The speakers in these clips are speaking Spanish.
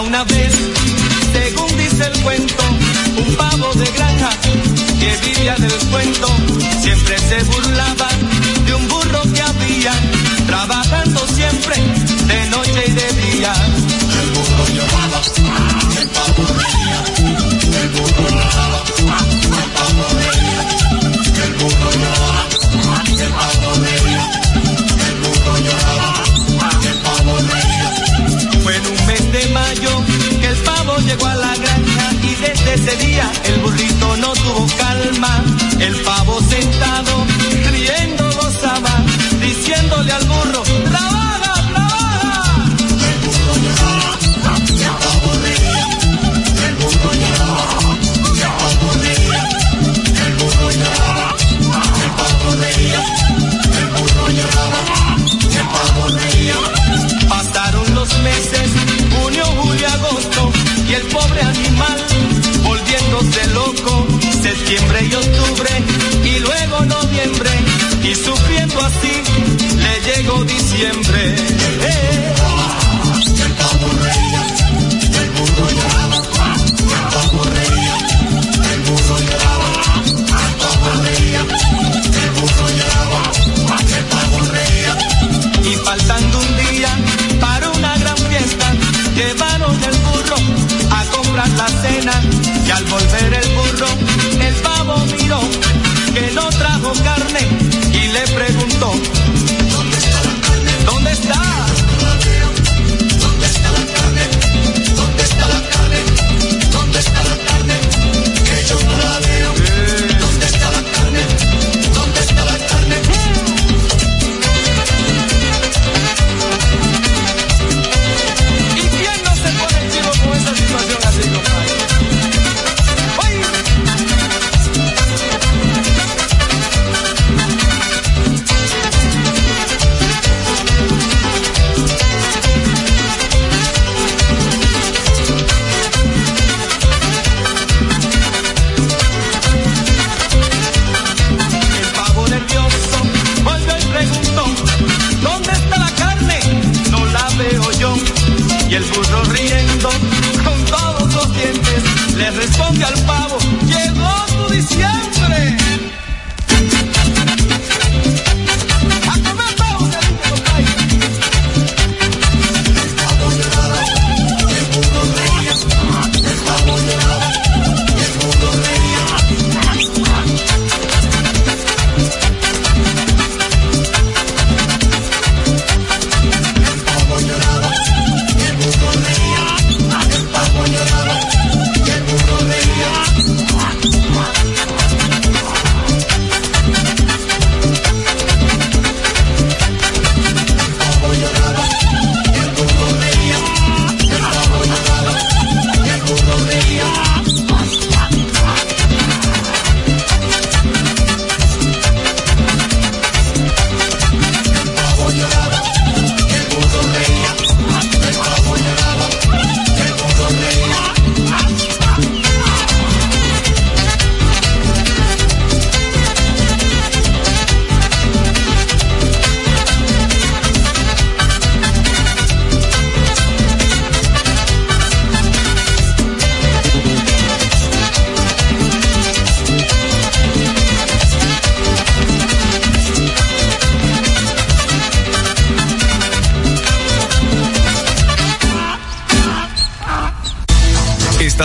Una vez, según dice el cuento, un pavo de granja que vivía del cuento. Siempre se burlaba de un burro que había, trabajando siempre de noche y de día llegó a la granja y desde ese día el burrito no tuvo calma. El pavo sentado, riendo gozaba, diciéndole al burrito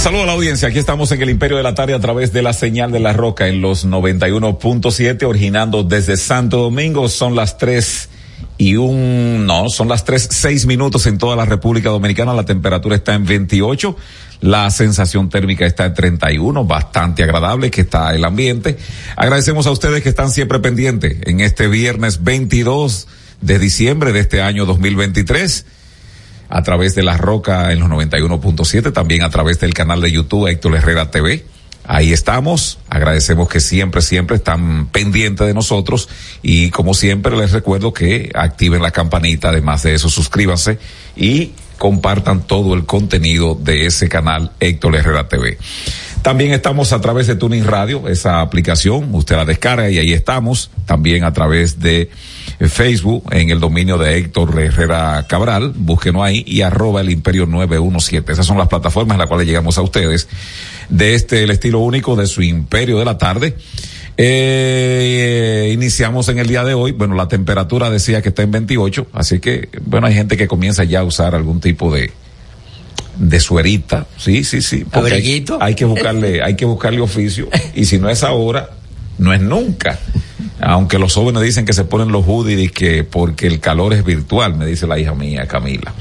saludo a la audiencia. Aquí estamos en el Imperio de la Tarde a través de la señal de la Roca en los 91.7, originando desde Santo Domingo. Son las tres y un, no, son las tres, seis minutos en toda la República Dominicana. La temperatura está en 28. La sensación térmica está en 31, bastante agradable que está el ambiente. Agradecemos a ustedes que están siempre pendientes en este viernes 22 de diciembre de este año 2023 a través de La Roca en los 91.7, también a través del canal de YouTube Héctor Herrera TV. Ahí estamos. Agradecemos que siempre, siempre están pendientes de nosotros y como siempre les recuerdo que activen la campanita. Además de eso, suscríbanse y compartan todo el contenido de ese canal Héctor Herrera TV. También estamos a través de Tuning Radio, esa aplicación, usted la descarga y ahí estamos. También a través de Facebook en el dominio de Héctor Herrera Cabral, búsquenos ahí y arroba el imperio 917. Esas son las plataformas en las cuales llegamos a ustedes de este, el estilo único de su imperio de la tarde. Eh, iniciamos en el día de hoy. Bueno, la temperatura decía que está en 28, así que, bueno, hay gente que comienza ya a usar algún tipo de, de suerita. Sí, sí, sí. Porque hay, hay, que buscarle, hay que buscarle oficio. Y si no es ahora, no es nunca. Aunque los jóvenes dicen que se ponen los hoodies y que porque el calor es virtual, me dice la hija mía, Camila.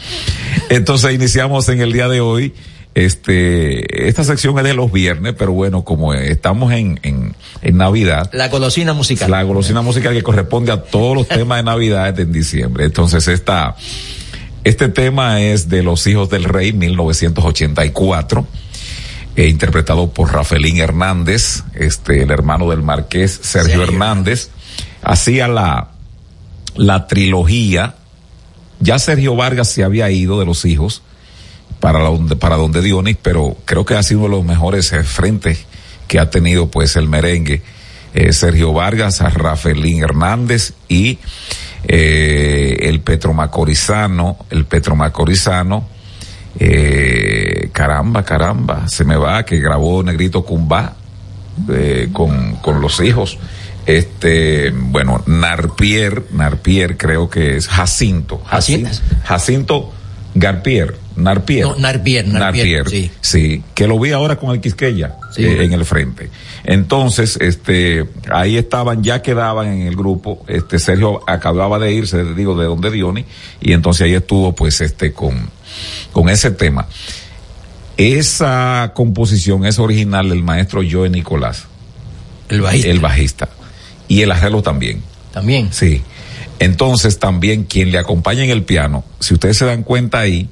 Entonces iniciamos en el día de hoy. Este, esta sección es de los viernes, pero bueno, como estamos en, en, en Navidad. La golosina musical. La golosina musical que corresponde a todos los temas de Navidad en diciembre. Entonces esta, este tema es de Los Hijos del Rey, 1984 eh, interpretado por Rafaelín Hernández, este, el hermano del marqués Sergio, Hernández, hacía la, la trilogía. Ya Sergio Vargas se había ido de los hijos para donde, para donde Dionis, pero creo que ha sido uno de los mejores eh, frentes que ha tenido pues el merengue. Eh, Sergio Vargas, a Rafaelín Hernández y eh, el Petro Macorizano, el Petro Macorizano, eh, caramba, caramba, se me va, que grabó Negrito Cumba eh, con, con los hijos. Este, bueno, Narpier, Narpier creo que es Jacinto. Jacinto, Jacinto Garpier, Narpier. No, Narpier, Narpier, sí. sí. que lo vi ahora con el Quisqueya eh, en el frente. Entonces, este, ahí estaban, ya quedaban en el grupo, este, Sergio acababa de irse, digo, de donde Diony, y entonces ahí estuvo, pues, este, con, con ese tema. Esa composición es original del maestro Joe Nicolás. El bajista. El bajista. Y el arreglo también. También. Sí. Entonces también quien le acompaña en el piano, si ustedes se dan cuenta ahí,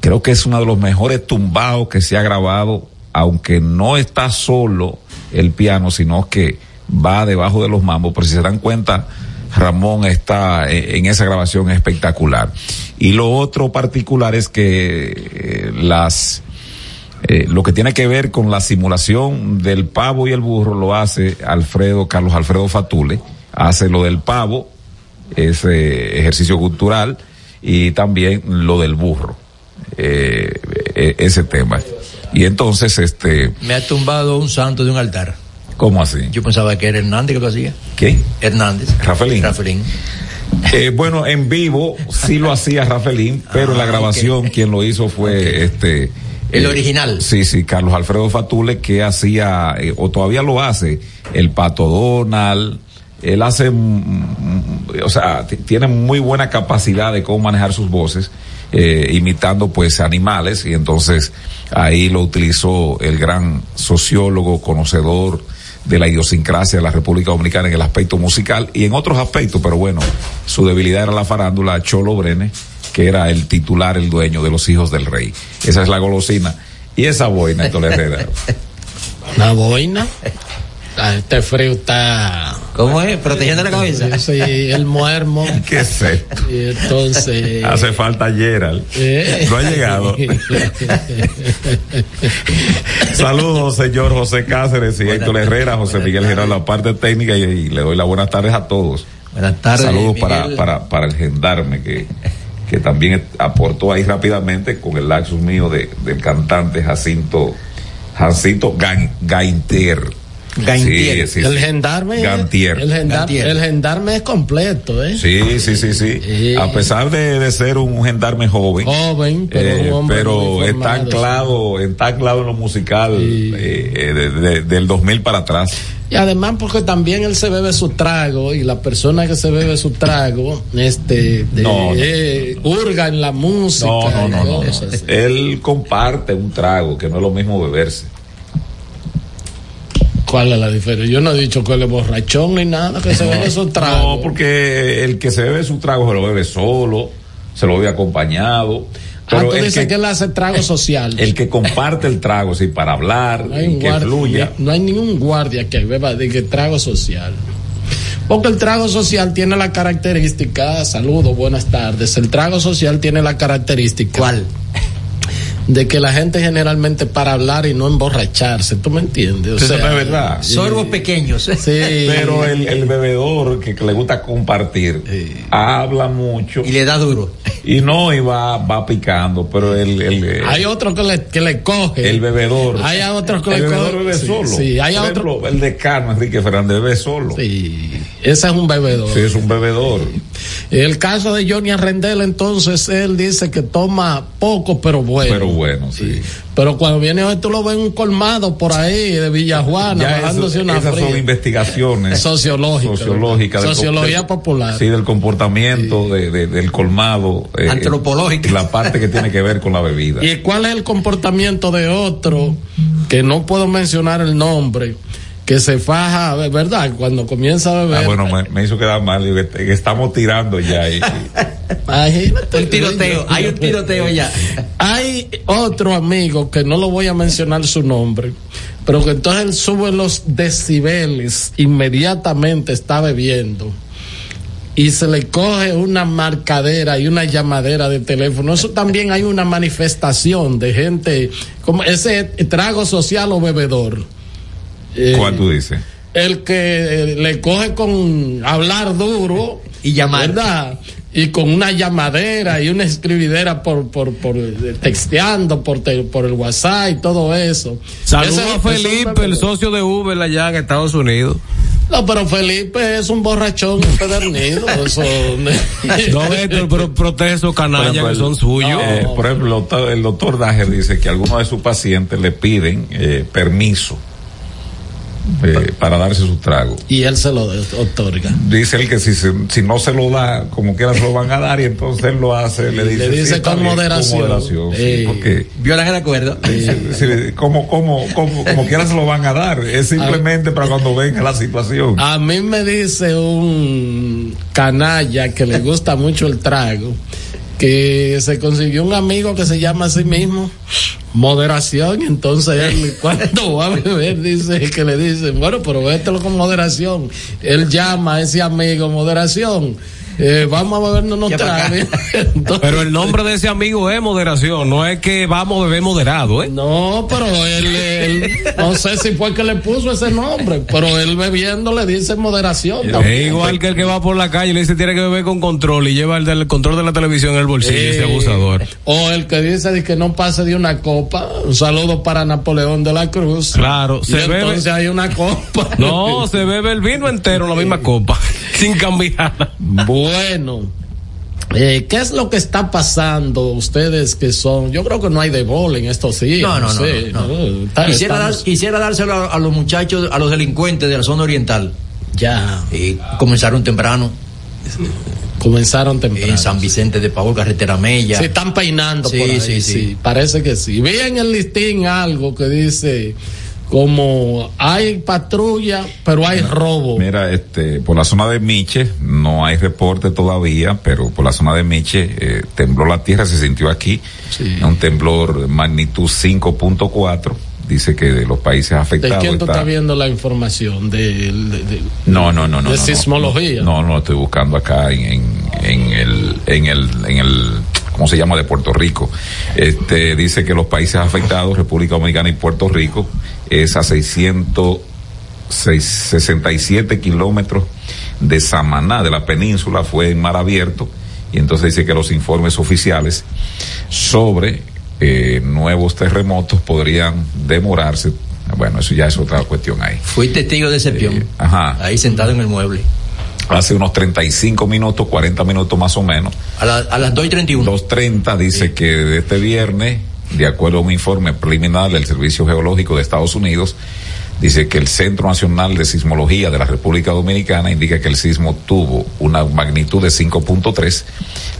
creo que es uno de los mejores tumbados que se ha grabado, aunque no está solo el piano, sino que va debajo de los mambos, pero si se dan cuenta, Ramón está en esa grabación espectacular. Y lo otro particular es que eh, las eh, lo que tiene que ver con la simulación del pavo y el burro lo hace Alfredo, Carlos Alfredo Fatule, hace lo del pavo, ese ejercicio cultural, y también lo del burro, eh, e, ese tema. Y entonces, este... Me ha tumbado un santo de un altar. ¿Cómo así? Yo pensaba que era Hernández que lo hacía. ¿Qué? Hernández. Rafaelín. Rafaelín. Eh, bueno, en vivo sí lo hacía Rafaelín, pero en la ah, grabación quien lo hizo fue este el eh, original. Sí, sí, Carlos Alfredo Fatule, que hacía, eh, o todavía lo hace, el Pato Donald. Él hace, mm, mm, o sea, tiene muy buena capacidad de cómo manejar sus voces, eh, imitando pues animales, y entonces ahí lo utilizó el gran sociólogo, conocedor de la idiosincrasia de la República Dominicana en el aspecto musical y en otros aspectos, pero bueno, su debilidad era la farándula, Cholo Brene que era el titular, el dueño de los hijos del rey. Esa es la golosina. Y esa boina, Herrera. ¿La boina? Ah, este frío está. ¿Cómo es? Protegiendo la cabeza. Sí, el muermo. ¿Qué es esto? Y entonces. Hace falta Gerald. ¿Eh? No ha llegado. Saludos, señor José Cáceres y Héctor Herrera, José Miguel Gerald, la parte técnica, y, le doy las buenas tardes a todos. Buenas tardes. Saludos para, para, para el gendarme que que también aportó ahí rápidamente con el laxus mío de, del cantante Jacinto, Jacinto Gainter. Sí, sí, el gendarme. Gantier. El, gendar- Gantier. el gendarme es completo, ¿eh? Sí, sí, sí, sí. A pesar de, de ser un gendarme joven, Joven, pero eh, un hombre pero está anclado, está anclado en lo musical Sí. eh, eh, de- de- del 2000 para atrás. Y además porque también él se bebe su trago y la persona que se bebe su trago, este, de- No, no. eh, hurga en la música. No, no, no, no, no. cosas. Él comparte un trago, que no es lo mismo beberse. ¿Cuál es la diferencia? Yo no he dicho que él es borrachón ni nada, que se bebe su trago. No, porque el que se bebe su trago se lo bebe solo, se lo bebe acompañado. ah, Pero tú el, dices que, que, él hace trago social. el que comparte el trago, sí, para hablar no hay, que guardia, fluya. no hay ningún guardia que beba de que trago social. Porque el trago social tiene la característica, saludos, buenas tardes, el trago social tiene la característica. ¿Cuál? De que la gente generalmente para hablar y no emborracharse, ¿tú me entiendes? O Eso sea, es verdad. Sorbos pequeños. Sí. Pero el, el bebedor que, que le gusta compartir habla mucho Y le da duro. y no y va, va picando, pero el, el, eh, Hay otro que le, que le coge. el bebedor. Hay otros que el le bebedor coge. bebe Sí, solo. sí, hay Por otro- ejemplo, el de Carmen Enrique Fernández bebe solo. Sí, ese es un bebedor. Sí, es un bebedor. El caso de Johnny Arrendel, entonces, él dice que toma poco, pero bueno. Pero bueno, sí. Pero cuando viene hoy, tú lo ves un colmado por ahí de Villajuana, Ya bajándose eso- una esas son fría. investigaciones Sociológicas, Sociología popular. Sí, del comportamiento de, de- del colmado. eh, Antropológica. La parte que tiene que ver con la bebida. ¿Y cuál es el comportamiento de otro que no puedo mencionar el nombre? Que se faja, ¿verdad? Cuando comienza a beber. Ah, bueno, me, me hizo quedar mal. digo, que, que estamos tirando ya. y- y- Imagínate. Un tiroteo. Hay un tiroteo ya. Hay otro amigo que no lo voy a mencionar su nombre, pero que entonces él sube los decibeles, inmediatamente está bebiendo y se le coge una marcadera y una llamadera de teléfono. Eso también hay una manifestación de gente, como ese trago social o bebedor. Eh, ¿Cuál tú dices? el que eh, le coge con hablar duro Y llamar. ¿verdad? y con una llamadera y una escribidera por por por eh, texteando por te- por el WhatsApp y todo eso Saludos Ese- a Felipe, el socio de Uber allá en Estados Unidos. no pero Felipe es un borrachón empedernido eso No, Héctor, pero protege esos canallas que son suyos. eh, por ejemplo, el doctor, el doctor Dager dice que algunos de sus pacientes le piden eh, permiso eh, para darse su trago. y él se lo otorga Dice él que si, se- si no se lo da, como quiera se lo van a dar y entonces él lo hace, le dice, Le dice "Sí, está con moderación". Con moderación, sí, porque Violan el acuerdo. sí, sí, como, como, como, como quiera se lo van a dar. Es simplemente para cuando venga la situación. A mí me dice un canalla que le gusta mucho el trago que se consiguió un amigo que se llama a sí mismo moderación entonces él cuando va a beber dice que le dicen bueno pero vételo con moderación. Él llama a ese amigo moderación eh, vamos a bebernos unos tragos Entonces, Pero el nombre de ese amigo es moderación, no es que vamos a beber moderado, ¿eh? no pero él, él- no sé si fue que le puso ese nombre pero él bebiendo le dice moderación Es también. igual que el que va por la calle y le dice tiene que beber con control y lleva el del control de la televisión en el bolsillo, ese Eh, abusador. O el que dice que no pase de una copa. Un saludo para Napoleón de la Cruz. Claro, Y se bebe. entonces hay una copa. No, se bebe el vino entero en la misma copa, sin cambiar. Bueno. eh, ¿Qué es lo que está pasando ustedes que son? Yo creo que no hay de bola en estos días. No, no, no, sé, no, no. Está- Quisiera, dar- estamos- quisiera dárselo a, a los muchachos, a los delincuentes de la zona oriental. Ya, Y comenzaron temprano comenzaron temprano. en San Vicente de Pavón, carretera Mella. Se están peinando Sí, por ahí, sí, sí. Parece que sí. Vi en el listín algo que dice como hay patrulla, pero hay robo. Mira, este, por la zona de Miche, no hay reporte todavía, pero por la zona de Miche eh, tembló la tierra, se sintió aquí, Sí. un temblor de magnitud 5.4, dice que de los países ¿De afectados quién tú está- estás viendo la información? De, de- de- No, no, no, no. de no, no. sismología. No, no, lo estoy buscando acá en, en, en el, en el, en el, ¿cómo se llama? De Puerto Rico. Este, dice que los países afectados, República Dominicana y Puerto Rico, es a 667 kilómetros de Samaná, de la península, fue en mar abierto, y entonces dice que los informes oficiales sobre eh, nuevos terremotos podrían demorarse Bueno, eso ya es otra cuestión ahí. Fui testigo de ese peón. Ajá. Ahí sentado en el mueble. Hace unos 35 minutos, 40 minutos más o menos. A, la- a las 2 y 31. 2.30 dice que de este viernes, de acuerdo a un informe preliminar del Servicio Geológico de Estados Unidos, dice que el Centro Nacional de Sismología de la República Dominicana indica que el sismo tuvo una magnitud de 5.3.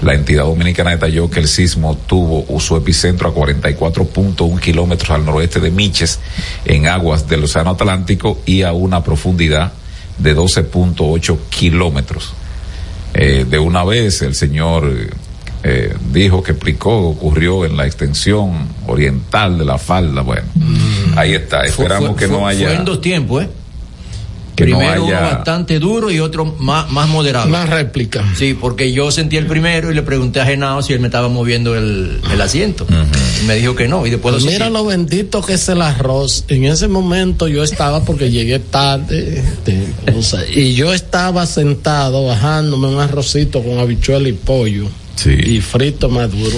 La entidad dominicana detalló que el sismo tuvo su epicentro a 44.1 kilómetros al noroeste de Miches, en aguas del Océano Atlántico y a una profundidad de 12.8 kilómetros. Eh, de una vez el señor eh, dijo que explicó, ocurrió en la extensión oriental de la falda. Bueno, ahí está. Esperamos fue- que no fue- haya. Fue en dos tiempos, ¿eh? que no Primero uno bastante duro y otro más, más moderado. Una réplica. Sí, porque yo sentí el primero y le pregunté a Genao si él me estaba moviendo el, el asiento. Y me dijo que no, y después lo Pues Mira lo bendito que es el arroz. En ese momento yo estaba, porque llegué tarde, o sea, y yo estaba sentado bajándome un arrocito con habichuela y pollo. Sí. Y frito maduro.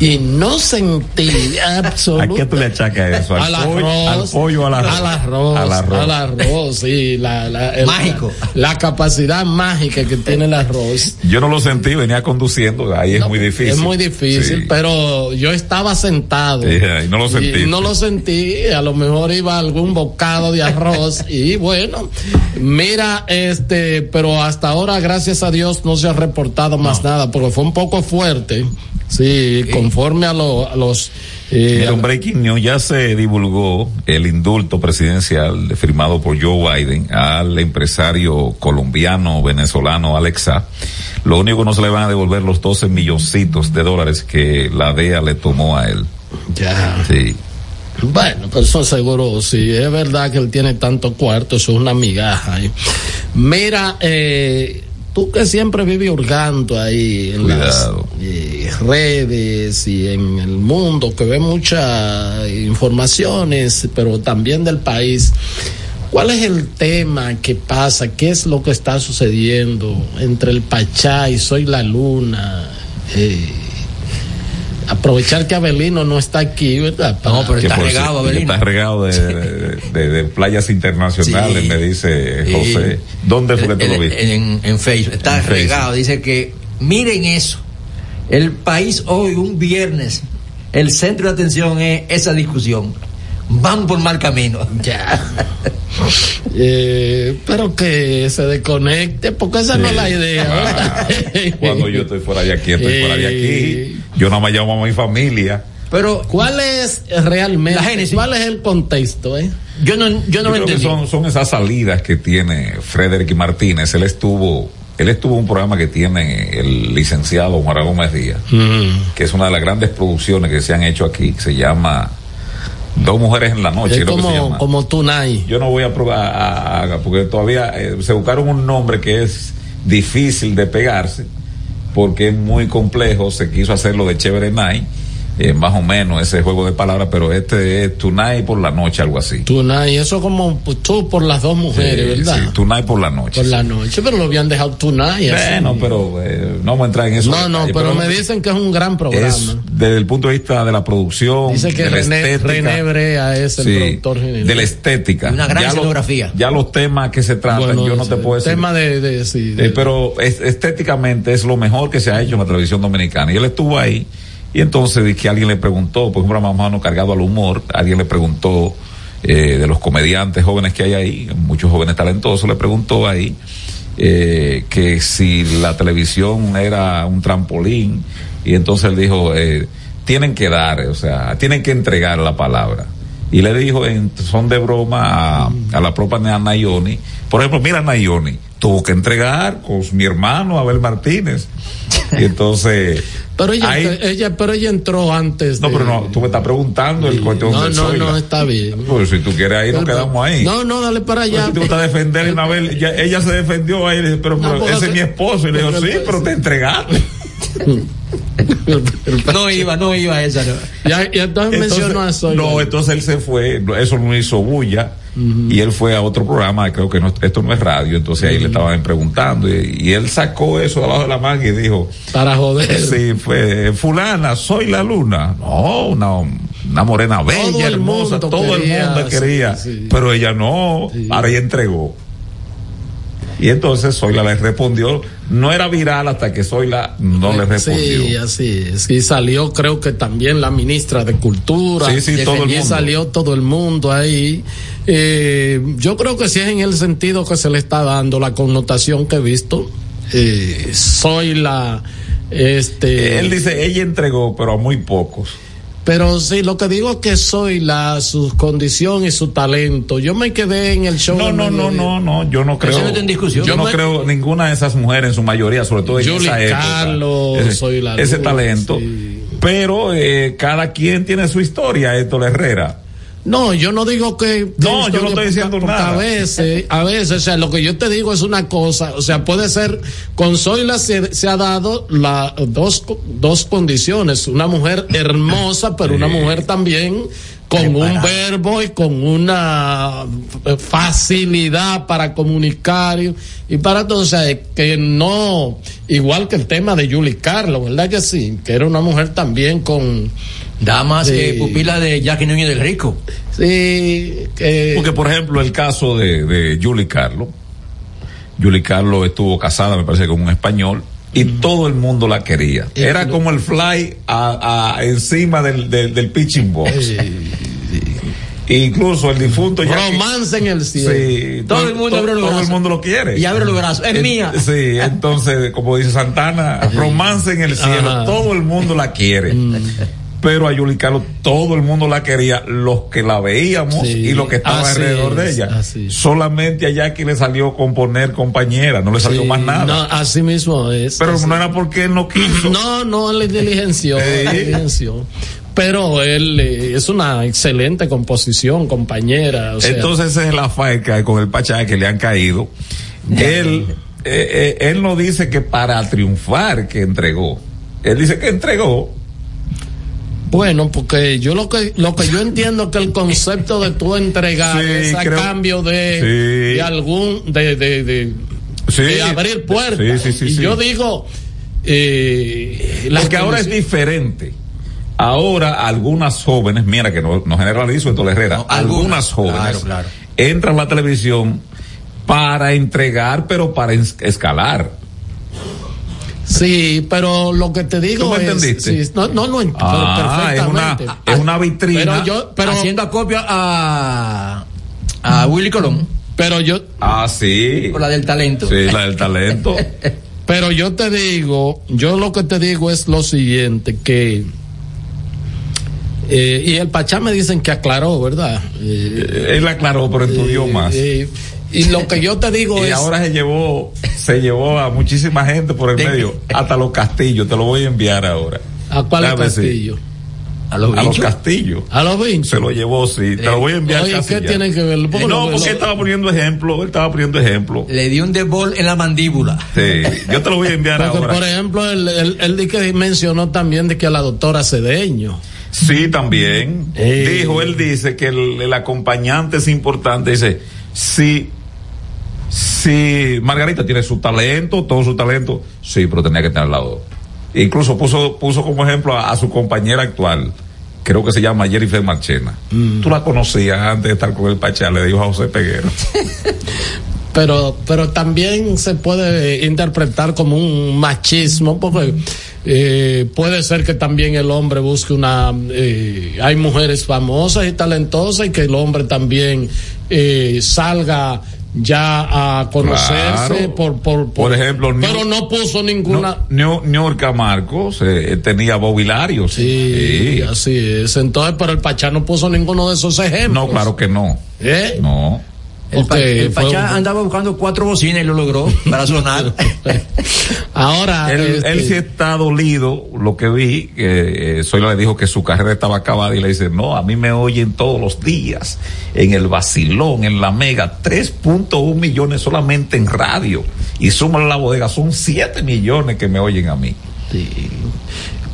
Y no sentí ¿A absolutamente. qué tú le achacas eso? Al pollo, arroz, al pollo, al arroz. al arroz, Al arroz. al arroz, sí, la, la- el- Mágico. La, capacidad mágica que tiene el arroz. Yo no lo sentí, venía conduciendo, ahí es muy difícil. Es muy difícil, Sí. pero yo estaba sentado. Y no lo sentiste. Y no lo sentí, a lo mejor iba algún bocado de arroz y bueno, mira, este, pero hasta ahora, gracias a Dios, no se ha reportado más nada, porque fue un poco fuerte, sí, conforme a, lo- a los... eh, un breaking news, ya se divulgó el indulto presidencial de- firmado por Joe Biden al empresario colombiano venezolano Alexa. Lo único que no se le van a devolver los 12 milloncitos de dólares que la DEA le tomó a él. ya. Sí. Bueno, pues eso seguro, si es verdad que él tiene tanto cuarto, eso es una migaja. ¿eh? Mira, eh, tú que siempre vives hurgando ahí en las eh, redes y en el mundo, que ve muchas informaciones, pero también del país. ¿Cuál es el tema que pasa? ¿Qué es lo que está sucediendo entre el Pachá y Soy la Luna? Eh, aprovechar que Abelino no está aquí, ¿verdad? No, pero está regado, Abelino. Está regado de, de- de- de playas internacionales, Sí. me dice Sí. José. ¿Dónde fue que tú lo viste? En, en Facebook. Está En Facebook. regado. Dice que, miren eso. El país hoy, un viernes, el centro de atención es esa discusión. Van por mal camino. Ya. Eh, pero que se desconecte, porque esa no es la idea. Cuando yo estoy fuera de aquí, estoy fuera de aquí. Yo no me llamo a mi familia. Pero ¿Cuál es realmente? La génesis. ¿Cuál es el contexto? Eh? yo no, yo no Yo entendí. son, son esas salidas que tiene Frederick Martínez. Él estuvo, él estuvo en un programa que tiene el licenciado Juan Gómez Díaz, que es una de las grandes producciones que se han hecho aquí, que se llama Dos Mujeres en la Noche, es creo que se como, llama. como Tunay. Yo no voy a probar, a- a- porque todavía eh, se buscaron un nombre que es difícil de pegarse, porque es muy complejo. Se quiso hacerlo de Chévere Night, eh, más o menos ese juego de palabras, pero este es Tonight por la noche, algo así. Tunay, eso como pues, tú por las dos mujeres, Sí, ¿verdad? sí, Tonight por la noche. Por la noche, pero lo habían dejado Tunay. así. Bueno, pero eh, no vamos a entrar en eso. No, no, pero, me dicen que es un gran programa. es desde el punto de vista de la producción, Dice que de la René, estética, René Brea es el sí, productor general. de la estética. Una gran ya escenografía. ya los temas que se tratan, Bueno, yo no te puedo decir. tema de, de, sí, de- Eh, pero es- estéticamente es lo mejor que se ha hecho en la televisión dominicana. Y él estuvo ahí y entonces que alguien le preguntó, por ejemplo, más o menos cargado al humor, alguien le preguntó eh, de los comediantes jóvenes que hay ahí, muchos jóvenes talentosos, le preguntó ahí eh, que si la televisión era un trampolín y entonces él dijo, eh, tienen que dar, o sea, tienen que entregar la palabra. Y le dijo en son de broma a, a la propia Nayoni, por ejemplo, mira Nayoni, tuvo que entregar con mi hermano Abel Martínez. Y entonces, pero ella, ahí- ella, pero ella entró antes. no, pero no, tú me estás preguntando el cuestión No, del no, Zoila. no, está bien. Pues si tú quieres ahí, nos quedamos ahí. No, no, dale para Pues allá. si te gusta defender Abel, ella se defendió ahí, pero, No, pero ese es mi esposo. Y le digo, sí, pero te entregaste. No iba, no iba a esa. no. Ya, y entonces, mencionó a Zoila. no, entonces él se fue, eso no hizo bulla, y él fue a otro programa, creo que no, esto no es radio, entonces ahí le estaban preguntando, y, y él sacó eso de abajo de la manga y dijo, Para joder. sí, fue, fulana, soy la luna. No, no, una morena bella, Todo el hermosa, mundo todo el mundo quería, sí, sí. pero ella no, Sí. ahora ella entregó. Y entonces Zoila le respondió, no era viral hasta que Zoila no le respondió. Sí, así es. Y salió, creo que también la ministra de Cultura. Sí, sí, todo el mundo. salió todo el mundo ahí. Eh, yo creo que sí es en el sentido que se le está dando la connotación que he visto. Eh. Este. Él dice, ella entregó, pero a muy pocos. Pero sí, lo que digo es que soy la, su condición y su talento. Yo me quedé en el show. No, no, no, no, no, yo no creo. en discusión. Yo Yo no me- creo ninguna de esas mujeres, en su mayoría, sobre todo en Julie esa época. Carlos, ese, Soy la ese talento. sí. Pero eh, cada quien tiene su historia, Héctor Herrera. No, yo no digo que. No, yo no estoy diciendo porque nada. A veces, a veces, o sea, lo que yo te digo es una cosa, o sea, puede ser, con Zoila se, se ha dado la, dos, dos condiciones, una mujer hermosa, pero una mujer también con un verbo y con una eh, facilidad para comunicar y, y para todo, o sea, que no, igual que el tema de Julie Carlos, ¿verdad que sí? Que era una mujer también con, Damas Sí. eh, pupila de Jackie Núñez del Rico. sí, que... Porque, por ejemplo, el caso de, de Julie Carlos. Julie Carlos estuvo casada, me parece, con un español. Y todo el mundo la quería. Era como el fly a, a- encima del, del, del pitching box. Incluso el difunto ya. Romance en el cielo. Sí, Todo el mundo todo el mundo lo quiere. Y abre los brazos. Es En- mía. Sí, entonces, como dice Santana, romance en el cielo, Ajá. todo el mundo la quiere. Pero a Yuli Carlos todo el mundo la quería, los que la veíamos Sí, y los que estaban alrededor de ella. así. Solamente a Jackie le salió componer compañera, no le salió Sí, más nada. No, así mismo es. Pero así. no era porque él no quiso. No, no, él diligenció. Pero él eh, es una excelente composición, compañera. O sea, Entonces esa es la faca con el Pachá que le han caído. Él, eh, eh, él no dice que para triunfar que entregó. Él dice que entregó. Bueno, porque yo lo que lo que yo entiendo que el concepto de tú entregar Sí, es a creo- cambio de, Sí. de algún de, de, de, Sí. de abrir puertas. Sí, sí, sí, y yo digo eh, Porque ahora es diferente. Ahora algunas jóvenes, mira que no, no generalizo esto Herrera, No, algunas, algunas, jóvenes claro, claro. entran a la televisión para entregar, pero para es- escalar. Sí, pero lo que te digo ¿Tú me es, entendiste? sí, no, no, no ent- Ah, es una, perfectamente. es una vitrina. Pero yo, pero, Haciendo acopio a, a Willy Colón. pero yo, Ah, sí. Por la del talento. Sí, la del talento. pero yo te digo, yo lo que te digo es lo siguiente, que eh, y el Pachá me dicen que aclaró, ¿verdad? Eh, Él aclaró, pero estudió más. Eh, y lo que yo te digo Y es ahora se llevó, se llevó a muchísima gente por el De- medio, hasta los castillos, te lo voy a enviar ahora. a cuál Déjame decir, castillo, A los A los castillos. a los 20. Se lo llevó, sí. Te lo voy a enviar Oye, ¿qué ya. tiene que ver? ¿Por qué No, porque lo- él estaba poniendo ejemplo, él estaba poniendo ejemplo. Le dio un debol en la mandíbula. Sí, yo te lo voy a enviar Porque, ahora. por ejemplo, él, él, él que mencionó también de que a la doctora Cedeño. Sí, también. Eh. Dijo, él dice que el, el acompañante es importante. Dice, sí, sí, Margarita tiene su talento, todo su talento. Sí, pero tenía que tener al lado. Incluso puso, puso como ejemplo a, a su compañera actual. Creo que se llama Jennifer Marchena. Tú la conocías antes de estar con el Pachá, le dijo a José Peguero. pero pero también se puede interpretar como un machismo porque eh, puede ser que también el hombre busque una eh, hay mujeres famosas y talentosas y que el hombre también eh, salga ya a conocerse Claro. por, por, Por ejemplo, pero New- no puso ninguna No, Niorca Marcos eh, tenía bobilarios. sí, así es entonces pero el Pachá no puso ninguno de esos ejemplos No, claro que no. ¿Eh? No. El, pa- Pachá un- andaba buscando cuatro bocinas y lo logró para sonar. ahora Él, este, él sí está dolido, lo que vi, que eh, Zoila le dijo que su carrera estaba acabada y le dice, no, a mí me oyen todos los días, en el vacilón, en la mega, 3.1 millones solamente en radio, y súmale la bodega, son 7 millones que me oyen a mí.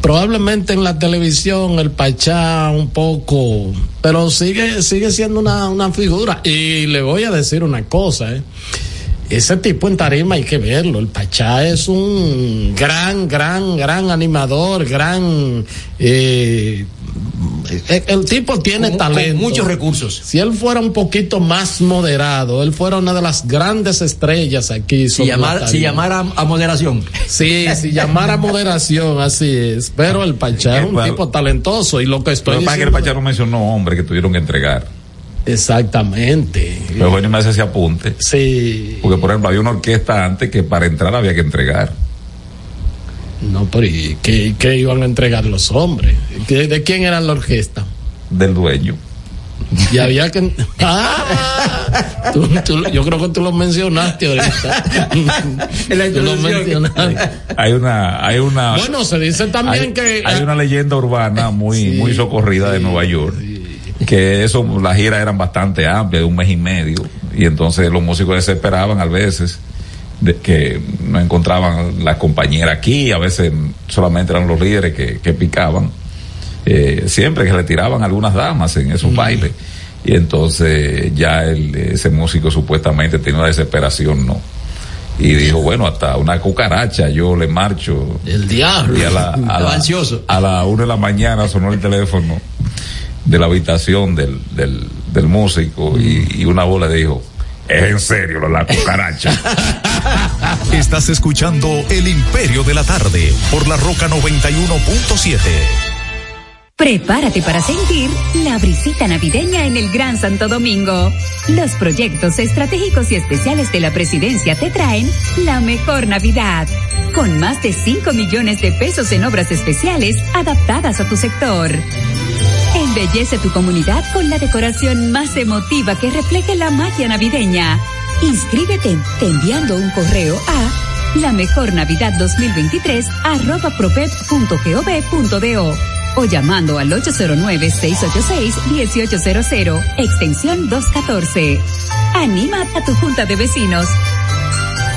Probablemente en la televisión el Pachá un poco, pero sigue sigue siendo una, una figura y le voy a decir una cosa, ¿eh? ese tipo en tarima hay que verlo, el Pachá es un gran, gran, gran animador, gran, eh, el, el tipo tiene Con- talento. con muchos recursos. Si él fuera un poquito más moderado, él fuera una de las grandes estrellas aquí. Si llamara, si tarima. llamara a moderación. Sí, si llamara moderación, así es. Pero el Pachá es un Bueno. tipo talentoso y lo que estoy Lo que pasa es que el diciendo- Pachá no mencionó hombres que tuvieron que entregar. Exactamente. Pero bueno, me hace ese apunte. Sí. Porque, por ejemplo, había una orquesta antes que para entrar había que entregar. No, pero ¿y qué, qué iban a entregar los hombres? ¿Qué- ¿De quién era la orquesta? del dueño. Y había que. ¡Ah! Tú- tú- yo creo que tú lo mencionaste ahorita. Tú lo mencionaste. Hay una, hay una, Bueno, se dice también hay, que. hay una leyenda urbana muy, Sí, muy socorrida de Nueva York. Que eso, las giras eran bastante amplias, de un mes y medio. Y entonces los músicos desesperaban a veces de que no encontraban la compañera aquí, a veces solamente eran los líderes que, que picaban. Eh, siempre que retiraban algunas damas en esos bailes. Y entonces ya el, ese músico supuestamente tenía una desesperación, ¿no? Y dijo, bueno, hasta una cucaracha yo le marcho. El diablo. Y a la, a Estaba la- ansioso. a la una de la mañana sonó el teléfono de la habitación del, del, del músico y, y una voz le dijo, es en serio la cucaracha. Estás escuchando El Imperio de la Tarde por la Roca 91.7. Prepárate para sentir la brisita navideña en el Gran Santo Domingo. Los proyectos estratégicos y especiales de la presidencia te traen la mejor Navidad. Con más de 5 millones de pesos en obras especiales adaptadas a tu sector. Embellece tu comunidad con la decoración más emotiva que refleje la magia navideña. Inscríbete enviando un correo a la mejor Navidad 2023 arroba propep.gov.do o llamando al 809-686-1800, extensión 214. Anima a tu junta de vecinos.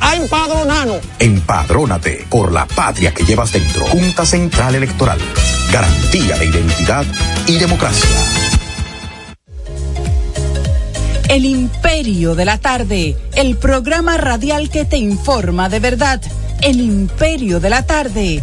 a empadronarnos. Empadrónate por la patria que llevas dentro. Junta Central Electoral. Garantía de identidad y democracia. El Imperio de la Tarde, el programa radial que te informa de verdad. El Imperio de la Tarde,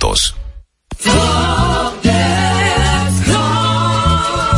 juntos.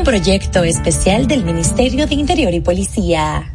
un proyecto especial del Ministerio de Interior y Policía.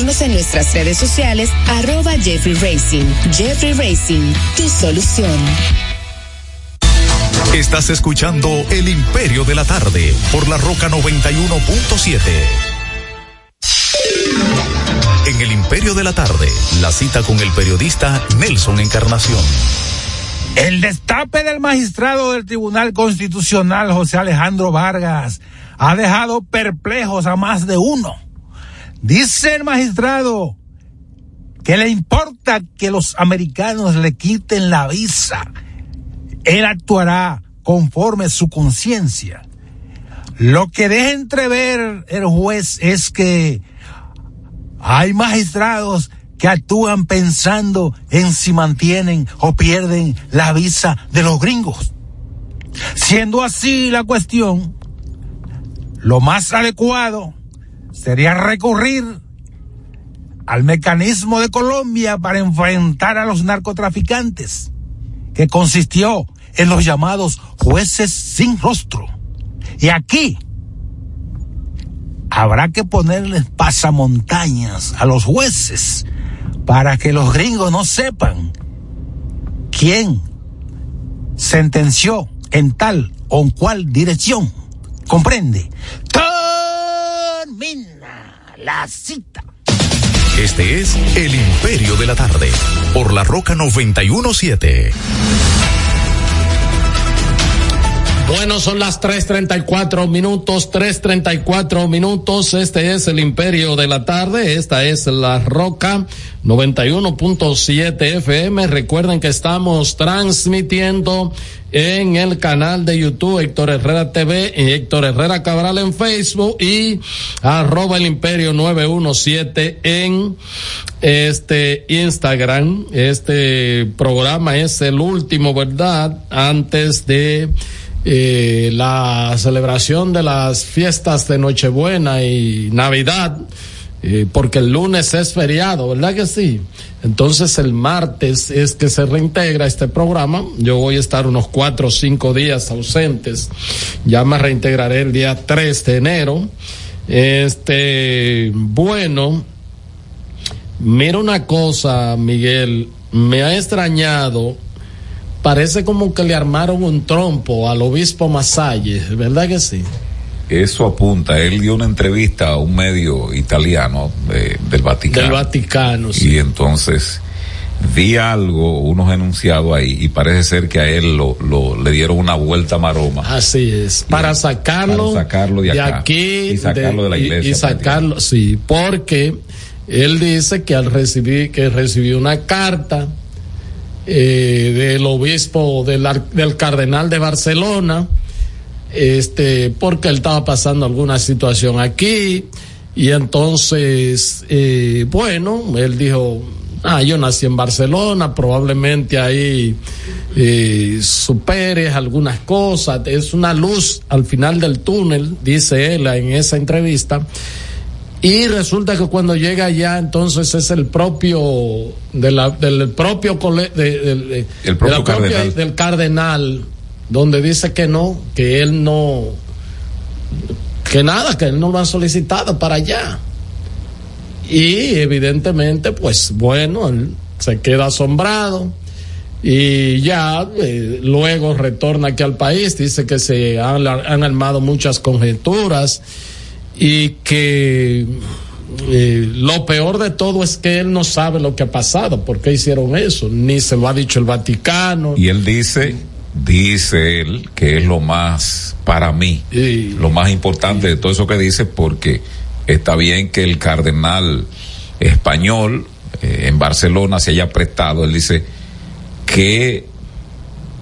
seguirnos en nuestras redes sociales arroba Jeffrey Racing. Jeffrey Racing, tu solución. Estás escuchando El Imperio de la Tarde por la Roca 91.7. En El Imperio de la Tarde, la cita con el periodista Nelson Encarnación. El destape del magistrado del Tribunal Constitucional, José Alejandro Vargas, ha dejado perplejos a más de uno. Dice el magistrado que le importa que los americanos le quiten la visa. Él actuará conforme su conciencia. Lo que deja entrever el juez es que hay magistrados que actúan pensando en si mantienen o pierden la visa de los gringos. Siendo así la cuestión, lo más adecuado sería recurrir al mecanismo de Colombia para enfrentar a los narcotraficantes, que consistió en los llamados jueces sin rostro. Y aquí habrá que ponerles pasamontañas a los jueces para que los gringos no sepan quién sentenció en tal o en cual dirección. ¿Comprende? Termina la cita. Este es El Imperio de la Tarde por la Roca 917. Bueno, son las 3.34 minutos, 3.34 minutos. Este es el Imperio de la Tarde. Esta es la Roca 91.7 FM. Recuerden que estamos transmitiendo en el canal de YouTube Héctor Herrera TV y Héctor Herrera Cabral en Facebook y arroba el Imperio 917 en este Instagram. Este programa es el último, ¿verdad? Antes de eh, la celebración de las fiestas de Nochebuena y Navidad, eh, porque el lunes es feriado, ¿verdad que sí? Entonces el martes es que se reintegra este programa. Yo voy a estar unos cuatro o cinco días ausentes. Ya me reintegraré el día 3 de enero. Este, bueno, mira una cosa, Miguel, me ha extrañado parece como que le armaron un trompo al obispo Masalle, ¿verdad que sí? Eso apunta. Él dio una entrevista a un medio italiano del Vaticano. Del Vaticano, sí. Y entonces vi algo, unos enunciados ahí, y parece ser que a él lo, lo le dieron una vuelta maroma. Así es. Para sacarlo, para sacarlo de, acá, aquí. Y sacarlo de, la iglesia. Y, y sacarlo, sí, porque él dice que al recibir, que recibió una carta eh, del obispo del, del cardenal de Barcelona, este, porque él estaba pasando alguna situación aquí y entonces, eh, bueno, él dijo, ah, yo nací en Barcelona, probablemente ahí eh, superes algunas cosas, es una luz al final del túnel, dice él en esa entrevista. Y resulta que cuando llega allá, entonces es el propio de la, del propio cole- de- de- de- El propio propia- cardenal. del cardenal, donde dice que no, que él no, que nada, que él no lo ha solicitado para allá. Y evidentemente, pues bueno, él se queda asombrado y ya eh, luego retorna aquí al país, dice que se han, han armado muchas conjeturas y que eh, lo peor de todo es que él no sabe lo que ha pasado, por qué hicieron eso, ni se lo ha dicho el Vaticano. Y él dice, dice él, que es lo más, para mí, lo más importante de todo eso que dice, porque está bien que el cardenal español eh, en Barcelona se haya prestado, él dice que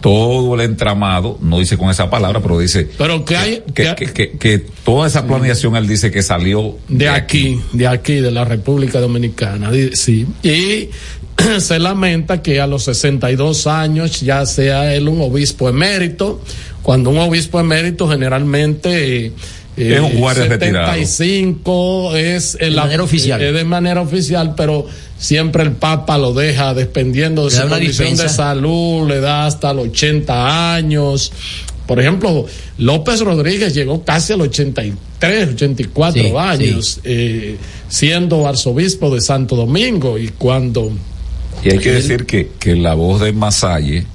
todo el entramado, no dice con esa palabra, pero dice Pero que hay que, que, que- que toda esa planeación, él dice que salió de aquí, de aquí, de la República Dominicana, sí. Y se lamenta que a los 62 años ya sea él un obispo emérito, cuando un obispo emérito generalmente... eh, Es un guardia retirado. 75 es el- De manera oficial. es de manera oficial, pero siempre el Papa lo deja dependiendo de Le su condición de salud, le da hasta los 80 años. Por ejemplo, López Rodríguez llegó casi a los 83, 84 Sí, años, eh, siendo arzobispo de Santo Domingo y cuando... Y hay que decir que, que la voz de Masalle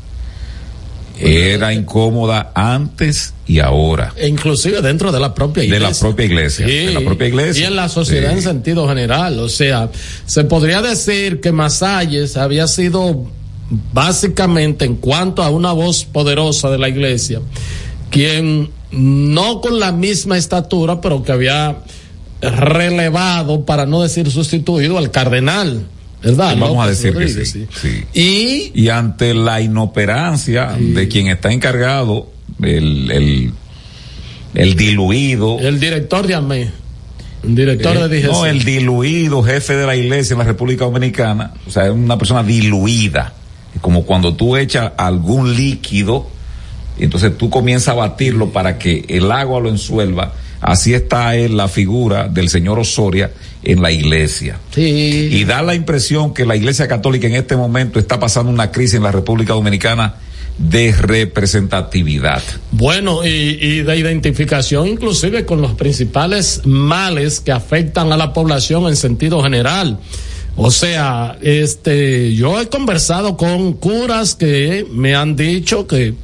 era incómoda antes y ahora. e inclusive dentro de la propia De iglesia. la propia iglesia, de la propia iglesia. Y en la sociedad Sí. en sentido general. O sea, se podría decir que Masalles había sido básicamente en cuanto a una voz poderosa de la iglesia, quien no con la misma estatura, pero que había relevado, para no decir sustituido, al cardenal. ¿Verdad? Vamos a decir que Rodríguez, sí, sí. Y Y ante la inoperancia de quien está encargado, el, el, el diluido. El director de AME. El director eh, de DGC. no, el diluido jefe de la iglesia en la República Dominicana, o sea, es una persona diluida, como cuando tú echas algún líquido entonces tú comienzas a batirlo para que el agua lo ensuelva. Así está él, la figura del señor Osoria en la iglesia. Sí. Y da la impresión que la iglesia católica en este momento está pasando una crisis en la República Dominicana de representatividad. Bueno, y, de identificación inclusive con los principales males que afectan a la población en sentido general. O sea, este, yo he conversado con curas que me han dicho que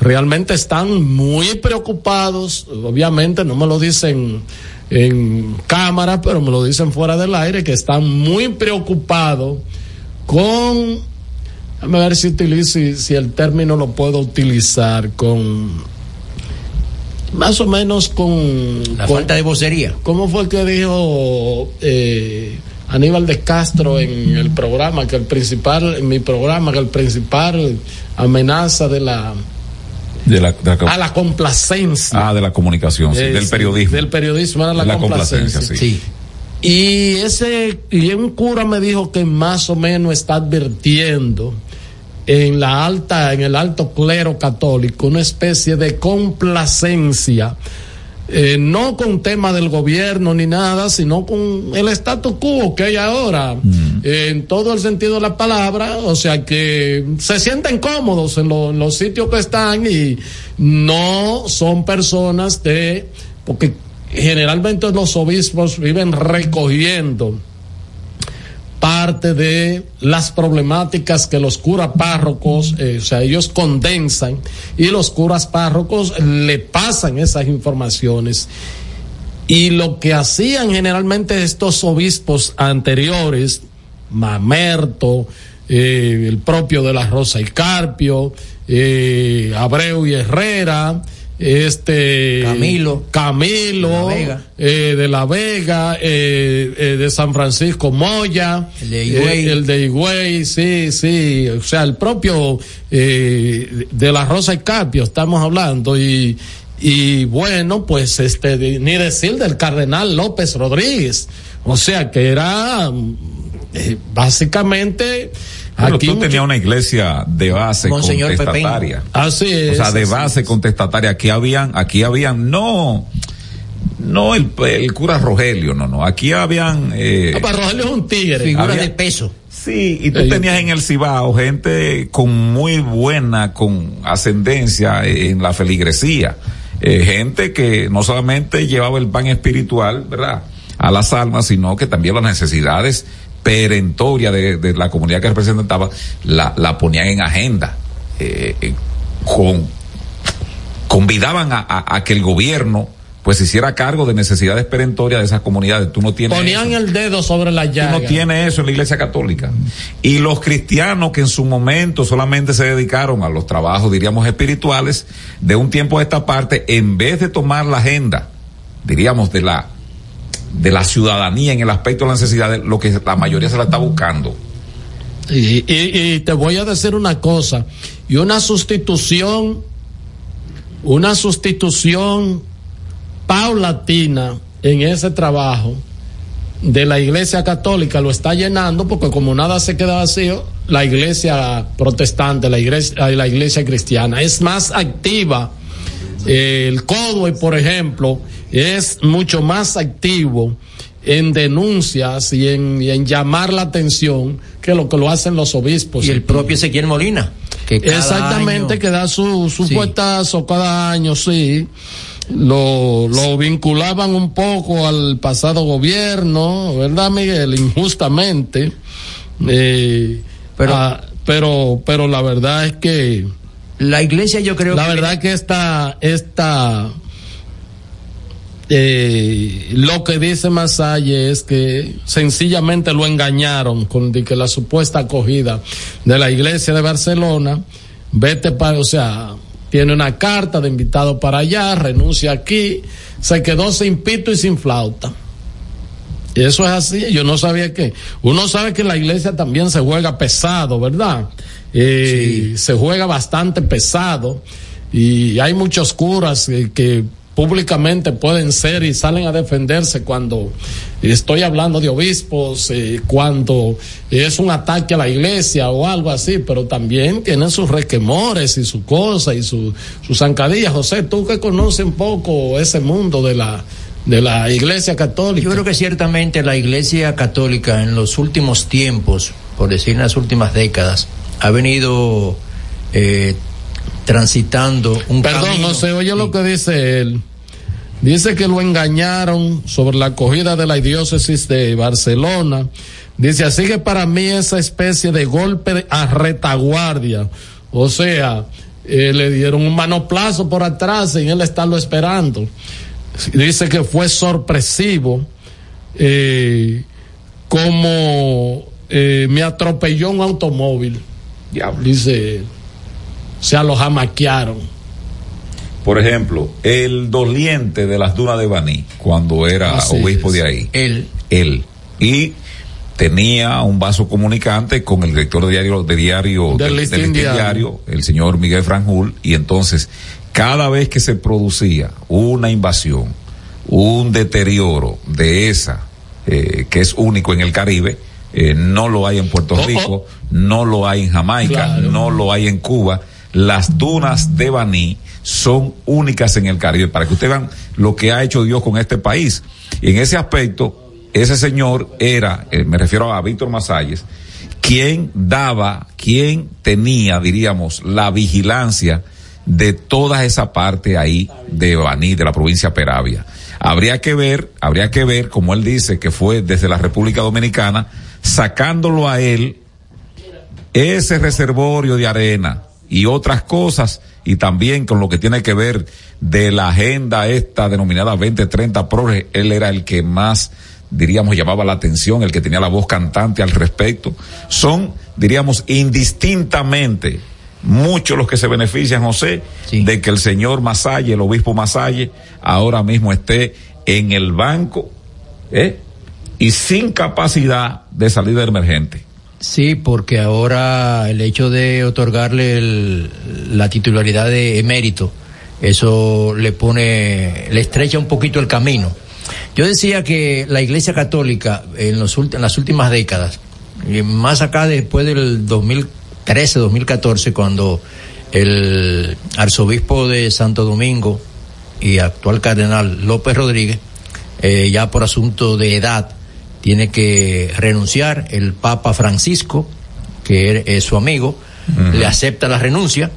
realmente están muy preocupados. Obviamente no me lo dicen en cámara, pero me lo dicen fuera del aire, que están muy preocupados con Déjame ver si, utilizo, si, el término lo puedo utilizar con. Más o menos con. La con- falta de vocería. ¿Cómo fue que dijo eh, Aníbal de Castro en el programa? Que el principal, en mi programa, que el principal amenaza de la. De la, de la- a la complacencia. ah, de la comunicación, sí, Es- del periodismo. Del periodismo era la, la complacencia. complacencia, sí. Y ese, y un cura me dijo que más o menos está advirtiendo en la alta, en el alto clero católico, una especie de complacencia, eh, no con tema del gobierno ni nada, sino con el status quo que hay ahora, eh, en todo el sentido de la palabra, o sea que se sienten cómodos en, lo- en los sitios que están y no son personas de, porque generalmente los obispos viven recogiendo parte de las problemáticas que los curas párrocos, eh, o sea, ellos condensan y los curas párrocos le pasan esas informaciones. Y lo que hacían generalmente estos obispos anteriores, Mamerto, eh, el propio de la Rosa y Carpio, eh, Abreu y Herrera, este Camilo. Camilo De La Vega. eh, de La Vega, eh, eh, de San Francisco Moya, El de Higüey. eh, el de Higüey, sí, sí, o sea, el propio eh, de la Rosa y Carpio estamos hablando y y bueno, pues este ni decir del cardenal López Rodríguez, o sea que era básicamente Pero aquí tú mucho- tenías una iglesia de base Monseñor contestataria. Así es. O sea, de base contestataria. Aquí habían, aquí habían, no, no el, el cura Rogelio, no, no. Aquí habían, eh, Ah, pero Rogelio es un tigre. Figura Había- de peso. Sí, y tú tenías en el Cibao gente con muy buena, con ascendencia en la feligresía. Eh, gente que no solamente llevaba el pan espiritual, ¿verdad? A las almas, sino que también las necesidades perentorias de, de la comunidad que representaba la, la ponían en agenda. Eh, eh, con, convidaban a, a- a que el gobierno pues se hiciera cargo de necesidades perentorias de esas comunidades. Tú no tienes Ponían eso. el dedo sobre la Tú llaga. no tienes eso en la iglesia católica. Y los cristianos que en su momento solamente se dedicaron a los trabajos, diríamos, espirituales, de un tiempo a esta parte, en vez de tomar la agenda, diríamos, de la, de la ciudadanía en el aspecto de las necesidades, lo que la mayoría se la está buscando. Y, y- te voy a decir una cosa, y una sustitución, una sustitución paulatina en ese trabajo de la iglesia católica lo está llenando porque como nada se queda vacío, la iglesia protestante, la iglesia, la iglesia cristiana es más activa. El Codway, por ejemplo, es mucho más activo en denuncias y en, y en llamar la atención que lo que lo hacen los obispos. Y el propio Ezequiel Molina. Que cada Exactamente, año- que da su, su Sí. puestazo cada año, sí. Lo, lo vinculaban un poco al pasado gobierno, ¿verdad, Miguel? Injustamente. Eh, Pero- ah, pero, pero la verdad es que, La iglesia yo creo la que... verdad que esta, esta, eh, lo que dice Masalle es que sencillamente lo engañaron con de que la supuesta acogida de la iglesia de Barcelona, vete para, o sea, tiene una carta de invitado para allá, renuncia aquí, se quedó sin pito y sin flauta. Y eso es así, yo no sabía que, uno sabe que la iglesia también se juega pesado, ¿verdad? Eh, Se juega bastante pesado y hay muchos curas eh, que públicamente pueden ser y salen a defenderse cuando estoy hablando de obispos, eh, cuando es un ataque a la iglesia o algo así, pero también tienen sus requemores y su cosa y su, sus zancadillas. José, tú que conoces un poco ese mundo de la, de la iglesia católica. Yo creo que ciertamente la Iglesia Católica en los últimos tiempos, por decir en las últimas décadas, ha venido eh, transitando un Perdón, camino. José, oye lo que dice él. Dice que lo engañaron sobre la acogida de la diócesis de Barcelona. Dice, así que para mí esa especie de golpe a retaguardia. O sea, eh, le dieron un manoplazo por atrás sin él estarlo esperando. Dice que fue sorpresivo. eh, como eh, me atropelló un automóvil. Dice él. O sea, lo jamaquearon. Por ejemplo, el doliente de las dunas de Baní, cuando era Así obispo es. de ahí. Él. Él. Y tenía un vaso comunicante con el director de diario, de diario Del Listín Diario. el señor Miguel Franjul, y entonces, cada vez que se producía una invasión, un deterioro de esa, eh, que es único en el Caribe, eh, no lo hay en Puerto Oh, oh. Rico, no lo hay en Jamaica, Claro. no lo hay en Cuba. Las dunas de Baní son únicas en el Caribe, para que ustedes vean lo que ha hecho Dios con este país. Y en ese aspecto, ese señor era, eh, me refiero a Víctor Masalles, quien daba, quien tenía, diríamos, la vigilancia de toda esa parte ahí de Baní, de la provincia Peravia. Habría que ver, habría que ver, como él dice, que fue desde la República Dominicana, sacándolo a él ese reservorio de arena y otras cosas y también con lo que tiene que ver de la agenda esta denominada 2030 Progress, él era el que más diríamos llamaba la atención, el que tenía la voz cantante al respecto. Son, diríamos, indistintamente muchos los que se benefician, José, de que el señor Masalle, el obispo Masalle, ahora mismo esté en el banco, ¿eh? Y sin capacidad de salida emergente. Sí, porque ahora el hecho de otorgarle el- la titularidad de emérito, eso le pone, le estrecha un poquito el camino. Yo decía que la Iglesia Católica en, los, en las últimas décadas, y más acá después del 2013, 2014, cuando el arzobispo de Santo Domingo y actual cardenal López Rodríguez, eh, ya por asunto de edad, tiene que renunciar. El Papa Francisco, que es su amigo, le acepta la renuncia.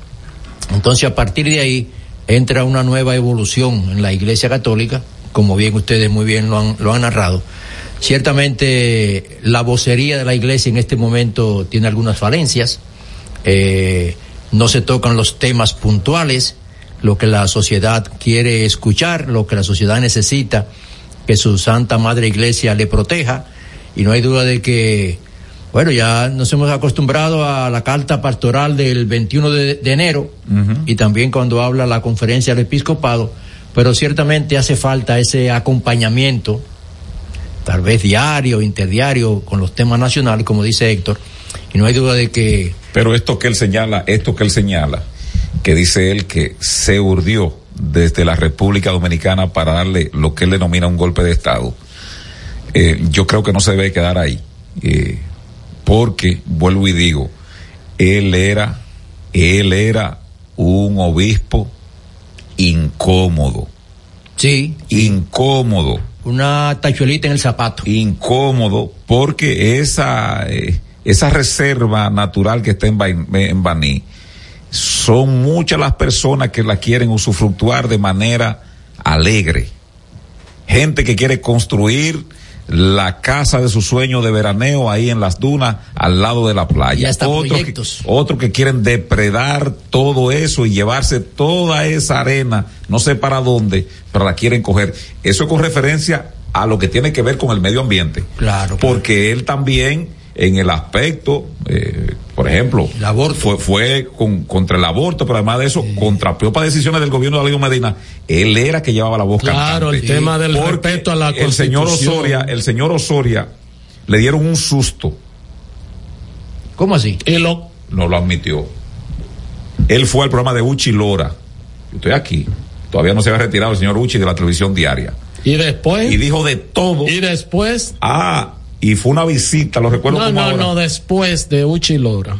Entonces, a partir de ahí, entra una nueva evolución en la Iglesia Católica, como bien ustedes muy bien lo han, lo han narrado. Ciertamente, la vocería de la Iglesia en este momento tiene algunas falencias. Eh, no se tocan los temas puntuales, lo que la sociedad quiere escuchar, lo que la sociedad necesita que su Santa Madre Iglesia le proteja. Y no hay duda de que, bueno, ya nos hemos acostumbrado a la carta pastoral del 21 de, de enero y también cuando habla la conferencia del episcopado, pero ciertamente hace falta ese acompañamiento, tal vez diario, interdiario, con los temas nacionales, como dice Héctor. Y no hay duda de que Pero esto que él señala, esto que él señala, que dice él que se urdió desde la República Dominicana para darle lo que él denomina un golpe de Estado, eh, yo creo que no se debe quedar ahí. eh, porque, vuelvo y digo, él era, él era un obispo incómodo. Sí. Incómodo. una tachuelita en el zapato. Incómodo porque esa, eh, esa reserva natural que está en, en Baní, son muchas las personas que la quieren usufructuar de manera alegre. Gente que quiere construir la casa de su sueño de veraneo ahí en las dunas al lado de la playa. Hasta Otros que- otros que quieren depredar todo eso y llevarse toda esa arena, no sé para dónde, pero la quieren coger. Eso con referencia a lo que tiene que ver con el medio ambiente. Claro. Porque él también, en el aspecto, eh, por ejemplo, fue, fue con- contra el aborto, pero además de eso, contrapeó para decisiones del gobierno de Alido Medina. Él era que llevaba la voz Claro, cantante. el tema del Porque respeto a la el señor. Osoria, el señor Osoria, le dieron un susto. ¿Cómo así? Y lo, no lo admitió. Él fue al programa de Uchi Lora. Yo estoy aquí. Todavía no se había retirado el señor Uchi de la televisión diaria. y después. Y dijo de todo. Y después. Ah, y fue una visita, lo recuerdo No, como no, ahora. no, después de Uchi Lora.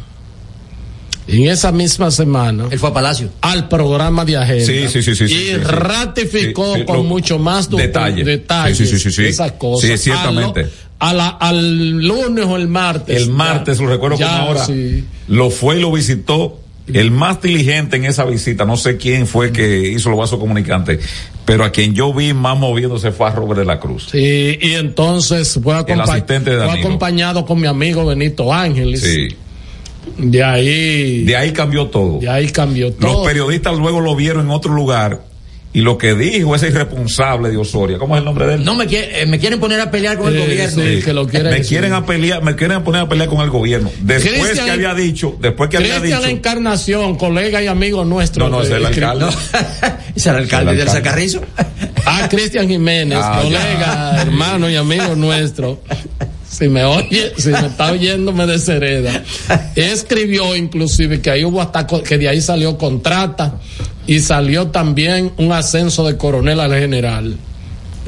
En esa misma semana. Él fue a Palacio. Al programa de agenda. Sí, sí, sí, sí, Y sí, sí, sí. ratificó Sí, sí, con lo- mucho más detalle. detalles Sí, sí, sí, sí, sí. esas cosas. Sí, ciertamente. A lo- a la- al lunes o el martes. El martes, ya. lo recuerdo Ya, como ahora. sí. Lo fue y lo visitó. El más diligente en esa visita, no sé quién fue que hizo los vasos comunicantes, pero a quien yo vi más moviéndose fue a Robert de la Cruz. Sí, y entonces fue, acompa- fue acompañado con mi amigo Benito Ángeles. Sí. De ahí. De ahí cambió todo. De ahí cambió todo. Los periodistas luego lo vieron en otro lugar y lo que dijo ese irresponsable de Osoria, ¿cómo es el nombre de él? No me, quiere- eh, me quieren poner a pelear con el Eh, gobierno. sí, que lo quieren- me quieren a pelear, me quieren poner a pelear con el gobierno. Después Cristian- que había dicho, después que había Cristian dicho, Encarnación, colega y amigo nuestro. No, no, es el alcalde. ¿Es el alcalde El del. Sacarrizo? Ah, Cristian Jiménez, Ah, colega, hermano y amigo nuestro. Si me oye, si me está oyendo, me deshereda. Escribió inclusive que ahí hubo hasta, que de ahí salió contrata y salió también un ascenso de coronel al general.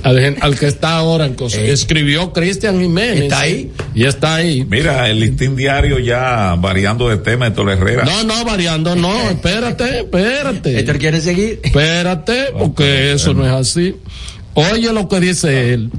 Al, que está ahora en cosas. Escribió Cristian Jiménez. Está ahí. Y está ahí. mira, el listín diario ya variando de tema de Tolo Herrera. No, no, variando, no, espérate, espérate. Héctor quiere seguir. Espérate, porque eso no es así. Oye lo que dice él.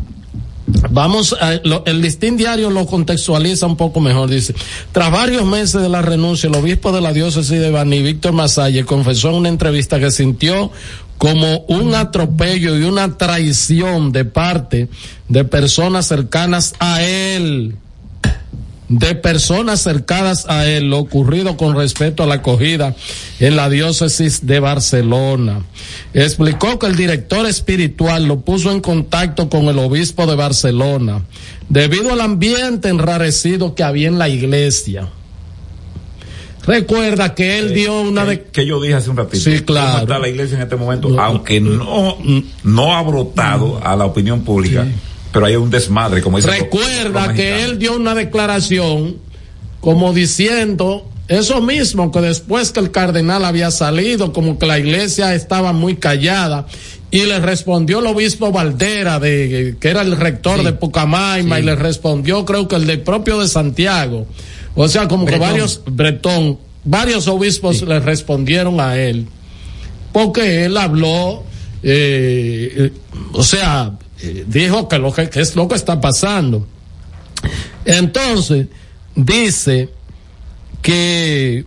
Vamos, a, lo- el listín diario lo contextualiza un poco mejor. Dice, tras varios meses de la renuncia, el obispo de la diócesis de Bani, Víctor Masalle, confesó en una entrevista que sintió como un atropello y una traición de parte de personas cercanas a él de personas cercanas a él lo ocurrido con respecto a la acogida en la diócesis de Barcelona. Explicó que el director espiritual lo puso en contacto con el obispo de Barcelona debido al ambiente enrarecido que había en la iglesia. Recuerda que él dio una de... Que yo dije hace un ratito. Sí, claro. ¿Cómo está la iglesia en este momento? Aunque no, no ha brotado a la opinión pública, pero hay un desmadre, como dice Recuerda que él dio una declaración como diciendo eso mismo, que después que el cardenal había salido, como que la iglesia estaba muy callada, y le respondió el obispo Valdera, de, que era el rector de Pucamaima, y le respondió creo que el del propio de Santiago. O sea, como que varios, Bretón, varios obispos le respondieron a él, porque él habló, eh, o sea, eh, dijo que lo que, es lo que está pasando. Entonces, dice que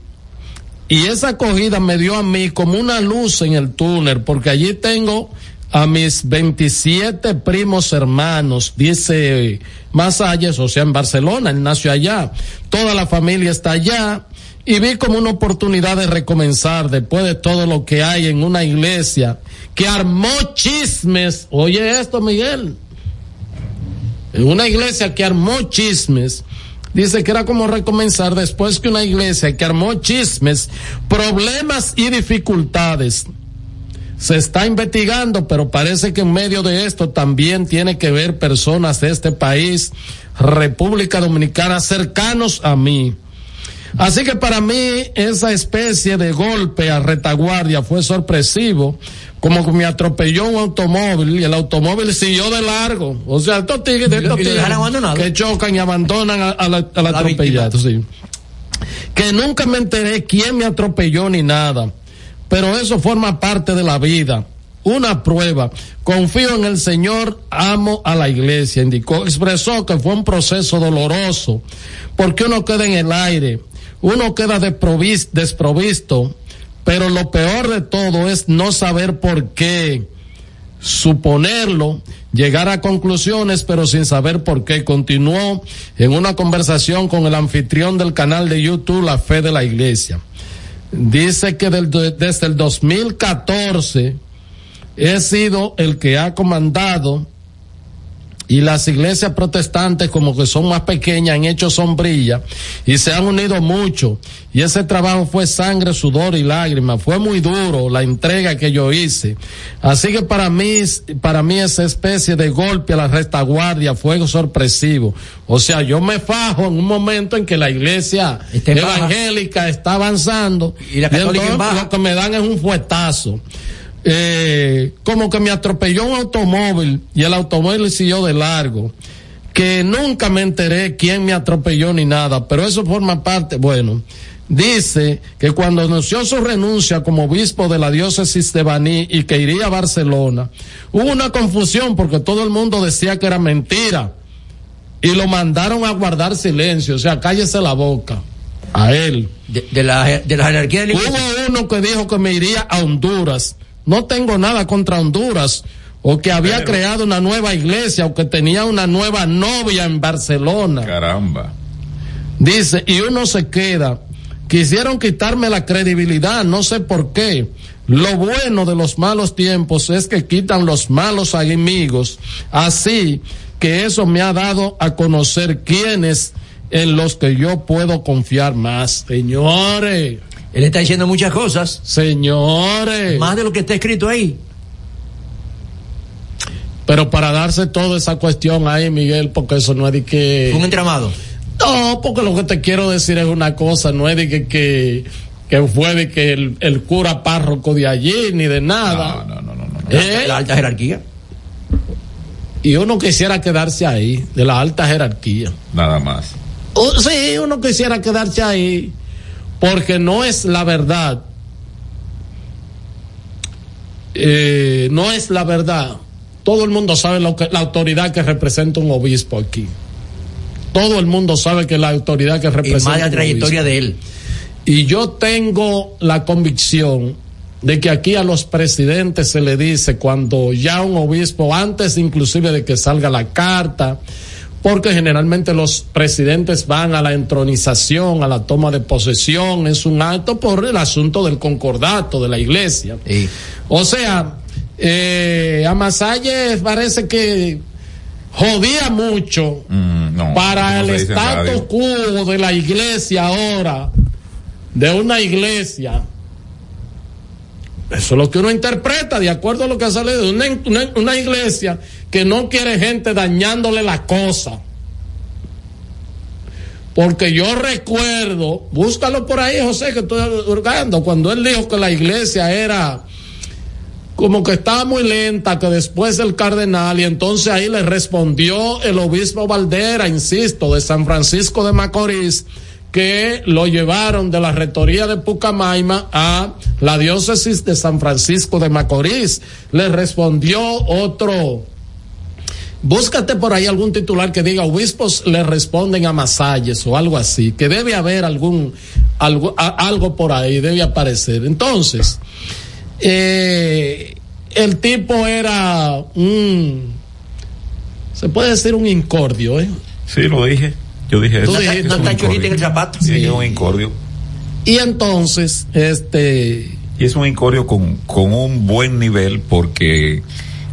y esa acogida me dio a mí como una luz en el túnel, porque allí tengo a mis 27 primos hermanos, dice Masalles, o sea, en Barcelona, él nació allá, toda la familia está allá, y vi como una oportunidad de recomenzar después de todo lo que hay en una iglesia que armó chismes, oye esto Miguel, en una iglesia que armó chismes, dice que era como recomenzar después que una iglesia que armó chismes, problemas y dificultades. Se está investigando, pero parece que en medio de esto también tiene que ver personas de este país, República Dominicana, cercanos a mí. Así que para mí esa especie de golpe a retaguardia fue sorpresivo, como que me atropelló un automóvil y el automóvil siguió de largo. O sea, estos tigres, estos tigres que chocan y abandonan a, a la, a la atropellado, sí. Que nunca me enteré quién me atropelló ni nada. Pero eso forma parte de la vida. Una prueba. Confío en el Señor, amo a la iglesia. Indicó, expresó que fue un proceso doloroso. Porque uno queda en el aire. Uno queda desprovisto, pero lo peor de todo es no saber por qué, suponerlo, llegar a conclusiones, pero sin saber por qué. Continuó en una conversación con el anfitrión del canal de YouTube La Fe de la Iglesia. Dice que del, desde el 2014 he sido el que ha comandado y las iglesias protestantes como que son más pequeñas han hecho sombrilla y se han unido mucho. Y ese trabajo fue sangre, sudor y lágrimas, fue muy duro la entrega que yo hice. Así que para mí, para mí esa especie de golpe a la retaguardia fue sorpresivo. O sea, yo me fajo en un momento en que la iglesia evangélica está avanzando y, la católica y lo que me dan es un fuetazo eh, como que me atropelló un automóvil y el automóvil siguió de largo. Que nunca me enteré quién me atropelló ni nada, pero eso forma parte, bueno, dice que cuando anunció su renuncia como obispo de la diócesis de Baní y que iría a Barcelona, hubo una confusión porque todo el mundo decía que era mentira y lo mandaron a guardar silencio, o sea, cállese la boca a él. De, la, de la jerarquía Hubo uno que dijo que me iría a Honduras no tengo nada contra Honduras, o que había creado una nueva iglesia, o que tenía una nueva novia en Barcelona. Caramba. Dice, y uno se queda. Quisieron quitarme la credibilidad, no sé por qué. Lo bueno de los malos tiempos es que quitan los malos enemigos. Así que eso me ha dado a conocer quiénes en los que yo puedo confiar más. Señores. Él está diciendo muchas cosas. Señores. Más de lo que está escrito ahí. Pero para darse toda esa cuestión ahí, Miguel, porque eso no es de que. Un entramado. No, porque lo que te quiero decir es una cosa, no es de que, que, que fue de que el, el, cura párroco de allí, ni de nada. No, no, no, no. no. ¿Eh? La, la alta jerarquía. Y uno quisiera quedarse ahí, de la alta jerarquía. Nada más. Uh, sí, uno quisiera quedarse ahí porque no es la verdad. Eh, no es la verdad. Todo el mundo sabe lo que la autoridad que representa un obispo aquí. Todo el mundo sabe que la autoridad que representa. Y más la trayectoria de él. Y yo tengo la convicción de que aquí a los presidentes se le dice cuando ya un obispo, antes inclusive de que salga la carta, porque generalmente los presidentes van a la entronización, a la toma de posesión, es un acto por el asunto del concordato de la iglesia. Sí. O sea, eh, a Masalles parece que jodía mucho Mm, no, para no el status quo de la iglesia ahora de una iglesia, eso es lo que uno interpreta de acuerdo a lo que ha salido de una, una, iglesia que no quiere gente dañándole la cosa. Porque yo recuerdo, búscalo por ahí, José, que estoy hurgando, cuando él dijo que la iglesia era como que estaba muy lenta, que después el cardenal, y entonces ahí le respondió el obispo Valdera, insisto, de San Francisco de Macorís, que lo llevaron de la rectoría de Pucamaima a la diócesis de San Francisco de Macorís. Le respondió otro. Búscate por ahí algún titular que diga obispos le responden a Masalles o algo así, que debe haber algún algo, algo por ahí, debe aparecer. Entonces, eh, el tipo era un, se puede decir un incordio, ¿eh? Sí, lo dije. Yo dije Tú eso. dijiste Es un un incordio. en el zapato. Sí, Sí. es un incordio. Y entonces, este, Y es un incordio con, con un buen nivel porque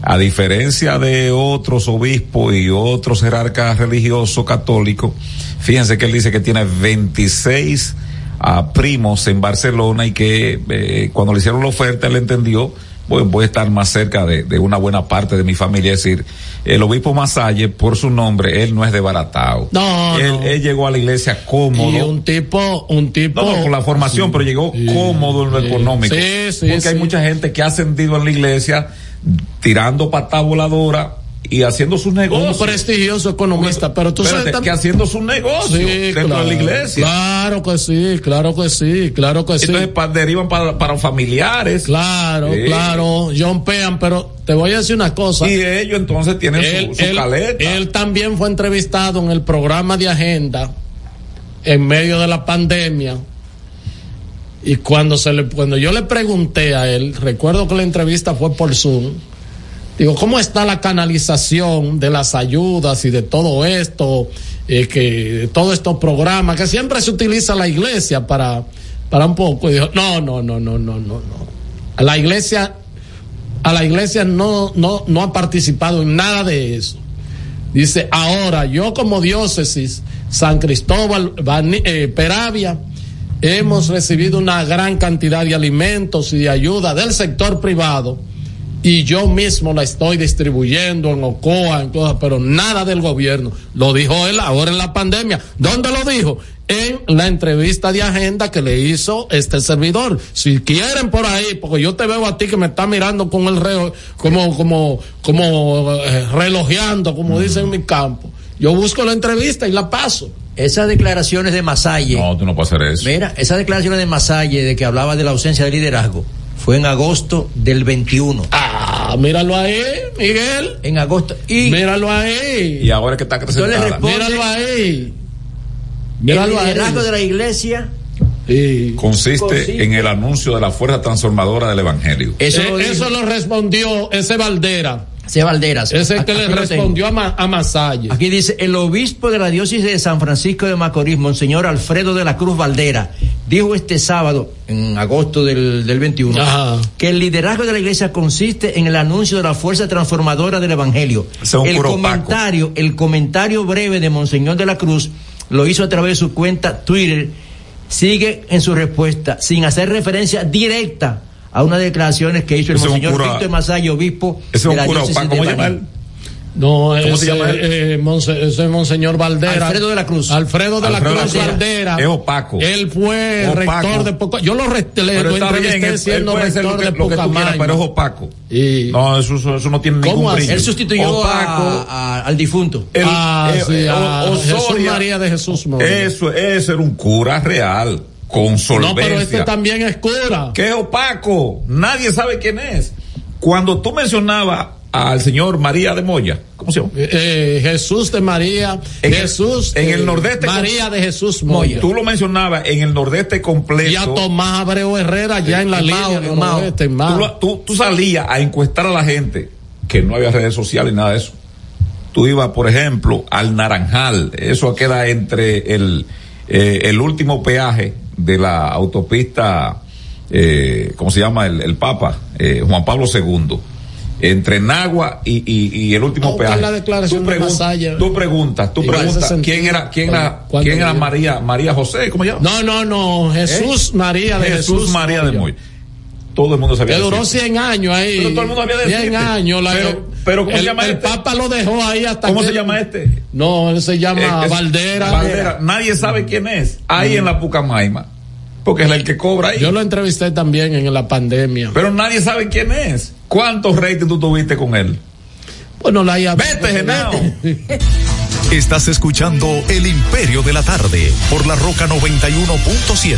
a diferencia de otros obispos y otros jerarcas religiosos católicos, fíjense que él dice que tiene 26 ah, primos en Barcelona y que eh, cuando le hicieron la oferta él entendió, bueno, voy a estar más cerca de, de una buena parte de mi familia. Es decir, el obispo Masalle, por su nombre, él no es de Baratao. No, él, no. él llegó a la iglesia cómodo. y un tipo, un tipo. No, no, con la formación, pero llegó cómodo en lo sí. económico. Sí, sí, Porque hay mucha gente que ha ascendido en la iglesia tirando patá voladora y haciendo sus negocios. Un prestigioso economista, pero tú Espérate, sabes que haciendo sus negocios dentro de la iglesia. Claro que sí, claro que sí, claro que sí. Entonces derivan para, para familiares. Claro, Sí. claro, John Pean, pero te voy a decir una cosa. Y ellos entonces tienen su- su caleta. Él también fue entrevistado en el programa de agenda en medio de la pandemia. Y cuando se le, cuando yo le pregunté a él, recuerdo que la entrevista fue por Zoom. Digo, ¿cómo está la canalización de las ayudas y de todo esto, eh, que todos estos programas que siempre se utiliza la iglesia para, para un poco? Y dijo, no, no, no, no, no, no, no. A la iglesia, a la iglesia no, no, no ha participado en nada de eso. Dice, ahora yo como diócesis, San Cristóbal, eh, Peravia, hemos recibido una gran cantidad de alimentos y de ayuda del sector privado y yo mismo la estoy distribuyendo en Ocoa, en cosas, pero nada del gobierno. Lo dijo él ahora en la pandemia. ¿Dónde lo dijo? En la entrevista de agenda que le hizo este servidor. Si quieren por ahí, porque yo te veo a ti que me está mirando con el reo, como, como, como eh, relojeando, como dicen en mi campo. Yo busco la entrevista y la paso. Esas declaraciones de Masalle. No, tú no puedes hacer eso. Mira, esas declaraciones de Masalle de que hablaba de la ausencia de liderazgo fue en agosto del 21. Ah, míralo ahí, Miguel. En agosto. Y míralo ahí. Y ahora que está Yo le acrecentada. respondo- Míralo ahí. el Míralo ahí. liderazgo de la iglesia. Consiste, Consiste- en el anuncio de la fuerza transformadora del evangelio. Eso, Eh, lo eso lo respondió ese Valdera. Ese Valderas. Ese que Aquí le respondió a, Ma- a Masalle. Aquí dice, el obispo de la diócesis de San Francisco de Macorís, Monseñor Alfredo de la Cruz Valdera, dijo este sábado, en agosto del, del 21, Ajá. que el liderazgo de la iglesia consiste en el anuncio de la fuerza transformadora del evangelio. Es El comentario, el comentario breve de Monseñor de la Cruz lo hizo a través de su cuenta Twitter, sigue en su respuesta, sin hacer referencia directa a unas declaraciones que hizo el Monseñor cura- Víctor Masayo, obispo Ese es de un la cura diócesis opaco. de ¿Cómo se llama Baní. él? No, ¿Cómo ese, se llama él? eh, Monse- ese es Monseñor Valdera. Alfredo de la Cruz. Alfredo de la Alfredo la Cruz. Valdera. Es opaco. Él fue Opaco. rector de Poca. Yo lo, re- le- Pero lo está bien, él- él siendo ser rector lo que, de lo que tú quieras, pero es opaco. Y- No, eso, eso, eso no tiene ¿Cómo ningún brillo. Él sustituyó Opaco. a- a- al difunto. El- Ah, eh, sí, eh, a O- Jesús Osoria, María de Jesús. Eso, eso era un cura real, con solvencia. No, pero este también es cura. que es opaco. Nadie sabe quién es. Cuando tú mencionabas al señor María de Moya, ¿cómo se llama? Eh, Jesús de María, En el- Jesús en el eh, nordeste María de Jesús Moya. Tú lo mencionabas en el nordeste completo. y a Tomás Abreu Herrera ya en la en línea Mao, Mao. noroeste, en tú, tú- tú salías a encuestar a la gente que no había redes sociales ni nada de eso. Tú ibas, por ejemplo, al Naranjal. Eso queda entre el, eh, el último peaje de la autopista, eh, ¿cómo se llama? El, el Papa, eh, Juan Pablo II. entre Nagua y, y, y el último peaje. la declaración tú, de pregun- Masaya. tú preguntas, tú preguntas. ¿quién era, quién era, ¿Cuándo quién era? María, María José? ¿Cómo se llama? No, no, no. Jesús ¿Eh? María de Jesús, Jesús. María de Moy. Todo el mundo sabía Que duró decirte. 100 años ahí. Pero todo el mundo sabía 100 decirte. años. la- Pero- pero ¿cómo el, se llama el este? Papa lo dejó ahí hasta ¿Cómo que- se llama este? No, él se llama Eh, Valdera. Valdera. Nadie sabe quién es. Ahí en la Pucamaima. Porque es el que cobra ahí. Yo lo entrevisté también en la pandemia. Pero nadie sabe quién es. ¿Cuántos ratings tú tuviste con él? Bueno, la IA. Vete, Genao. Estás escuchando El Imperio de la Tarde por la Roca 91.7.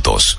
juntos.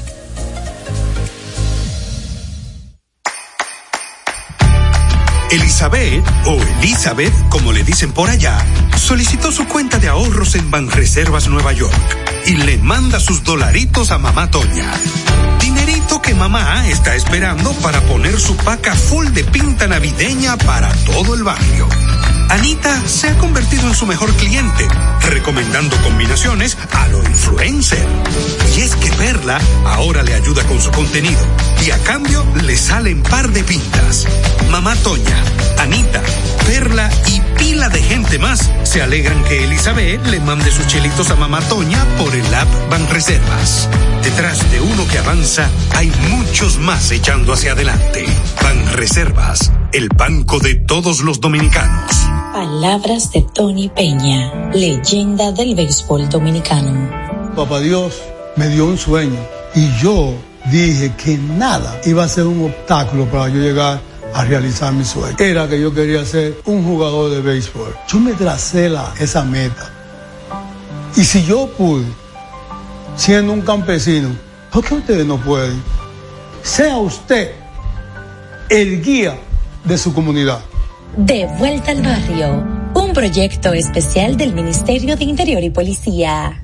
Elizabeth, o Elizabeth, como le dicen por allá, solicitó su cuenta de ahorros en Banreservas Nueva York y le manda sus dolaritos a mamá Toña. Dinerito que mamá está esperando para poner su paca full de pinta navideña para todo el barrio. Anita se ha convertido en su mejor cliente, recomendando combinaciones a lo influencer. Y es que Perla ahora le ayuda con su contenido y a cambio le salen par de pintas. Mamá Toña, Anita, Perla y pila de gente más se alegran que Elizabeth le mande sus chelitos a Mamá Toña por el app Banreservas. Detrás de uno que avanza hay muchos más echando hacia adelante. Banreservas, el banco de todos los dominicanos. Palabras de Tony Peña, leyenda del béisbol dominicano. Papá Dios me dio un sueño y yo dije que nada iba a ser un obstáculo para yo llegar a realizar mi sueño. Era que yo quería ser un jugador de béisbol. Yo me tracé la, esa meta. Y si yo pude, siendo un campesino, ¿por qué ustedes no pueden? Sea usted el guía de su comunidad. De vuelta al barrio, un proyecto especial del Ministerio de Interior y Policía.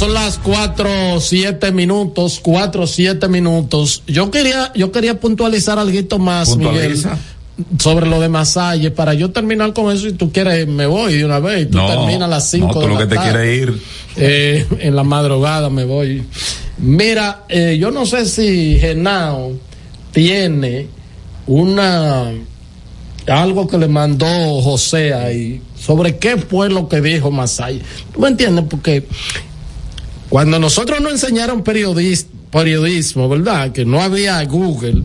son las cuatro, siete minutos, cuatro, siete minutos. Yo quería, yo quería puntualizar algo más, Puntualiza. Miguel, sobre lo de Masalle. Para yo terminar con eso, y tú quieres, me voy de una vez, y tú No, terminas a las cinco no, tú de lo la que te tarde. quieres ir. Eh, en la madrugada me voy. Mira, eh, yo no sé si Genao tiene una algo que le mandó José ahí sobre qué fue lo que dijo Masaya. ¿Tú me entiendes? Porque cuando nosotros nos enseñaron periodis- periodismo, ¿verdad? Que no había Google,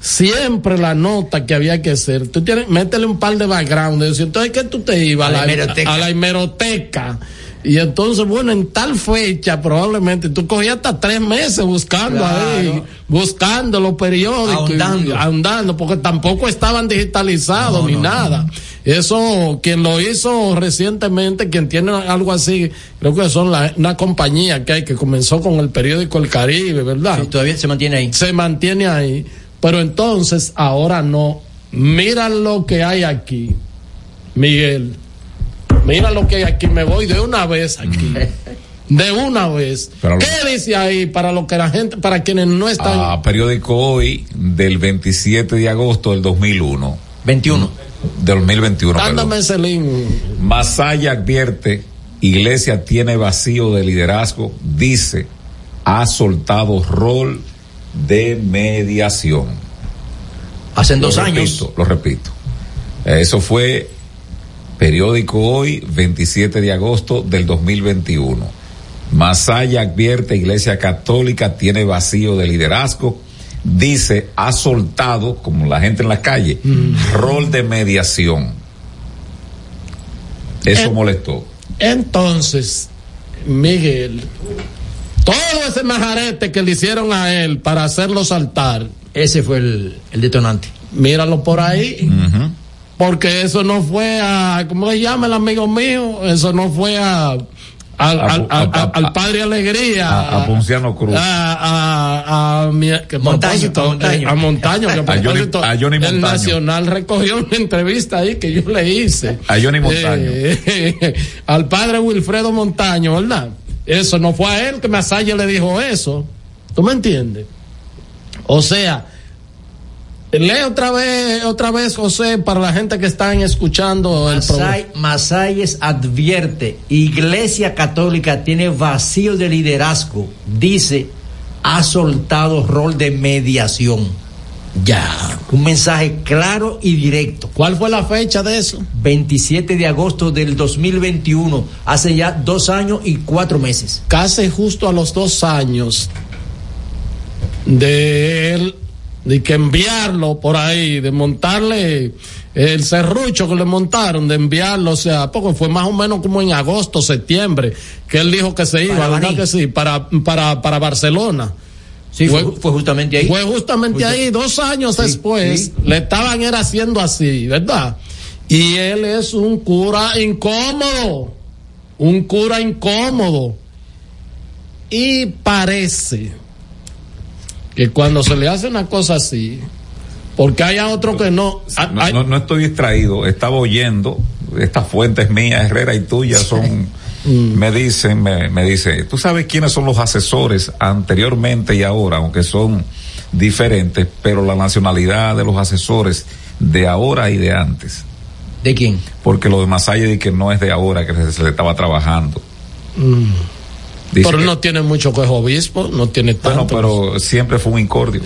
siempre la nota que había que hacer, tú tienes, métele un par de background, entonces ¿qué tú te ibas? A la hemeroteca. a la hemeroteca. Y entonces, bueno, en tal fecha probablemente tú cogías hasta tres meses buscando Claro. ahí, buscando los periódicos, y- Ahondando. porque tampoco estaban digitalizados No, ni no, nada. Eso, quien lo hizo recientemente, quien tiene algo así, creo que son la- una compañía que hay que comenzó con el periódico El Caribe, ¿verdad? Sí, todavía se mantiene ahí. Se mantiene ahí, pero entonces ahora no. Mira lo que hay aquí, Miguel. Mira lo que hay aquí, me voy de una vez aquí. De una vez. Pero- ¿Qué dice ahí para lo que la gente, para quienes no están? A periódico hoy del 27 de agosto del 2001. 21. Del 2021. perdón. Dándome ese link. Masaya advierte, Iglesia tiene vacío de liderazgo, dice, ha soltado rol de mediación. Hacen dos Lo años. repito, lo repito. Eso fue periódico hoy, 27 de agosto del 2021. Masaya advierte, Iglesia Católica tiene vacío de liderazgo, dice, ha soltado, como la gente en la calle, rol de mediación. Eso molestó. Entonces, Miguel, todo ese majarete que le hicieron a él para hacerlo saltar, Ese fue el, el detonante. míralo por ahí. Porque eso no fue a, ¿cómo se llama el amigo mío? Eso no fue a, al, al, al- al- al padre Alegría. A, a Ponciano Cruz. a, a, a, mi- que Montaño, propósito, a Montaño. eh, a Montaño, que a Johnny- a Johnny el Montaño. Nacional recogió una entrevista ahí que yo le hice. A Johnny Montaño. Eh, al padre Wilfredo Montaño, ¿verdad? Eso no fue a él que Masaya le dijo eso. ¿Tú me entiendes? O sea, Lee otra vez, otra vez, José, para la gente que están escuchando el programa. Masay, Masayes advierte, Iglesia Católica tiene vacío de liderazgo. Dice, ha soltado rol de mediación. Ya, un mensaje claro y directo. ¿Cuál fue la fecha de eso? 27 de agosto del 2021, hace ya dos años y cuatro meses. Casi justo a los dos años de él, de que enviarlo por ahí, de montarle el serrucho que le montaron, de enviarlo, o sea, poco fue más o menos como en agosto, septiembre, que él dijo que se iba, Para ¿verdad Baní. que sí? Para, para, para Barcelona. Sí, fue, fue justamente ahí. Fue justamente Justa- ahí, dos años Sí, después, sí. le estaban era haciendo así, ¿verdad? Y él es un cura incómodo, un cura incómodo. Y parece que cuando se le hace una cosa así, porque haya otro que no, ah, No, hay- no- no estoy distraído, estaba oyendo, estas fuentes mías, Herrera y tuyas son, Mm. me dicen, me, me dice, tú sabes quiénes son los asesores anteriormente y ahora, aunque son diferentes, pero la nacionalidad de los asesores de ahora y de antes. ¿De quién? Porque lo de Masaya dice que no es de ahora que se, se le estaba trabajando. Mm. Dice pero que- no tiene mucho que es obispo, no tiene bueno, tanto. pero siempre fue un incordio.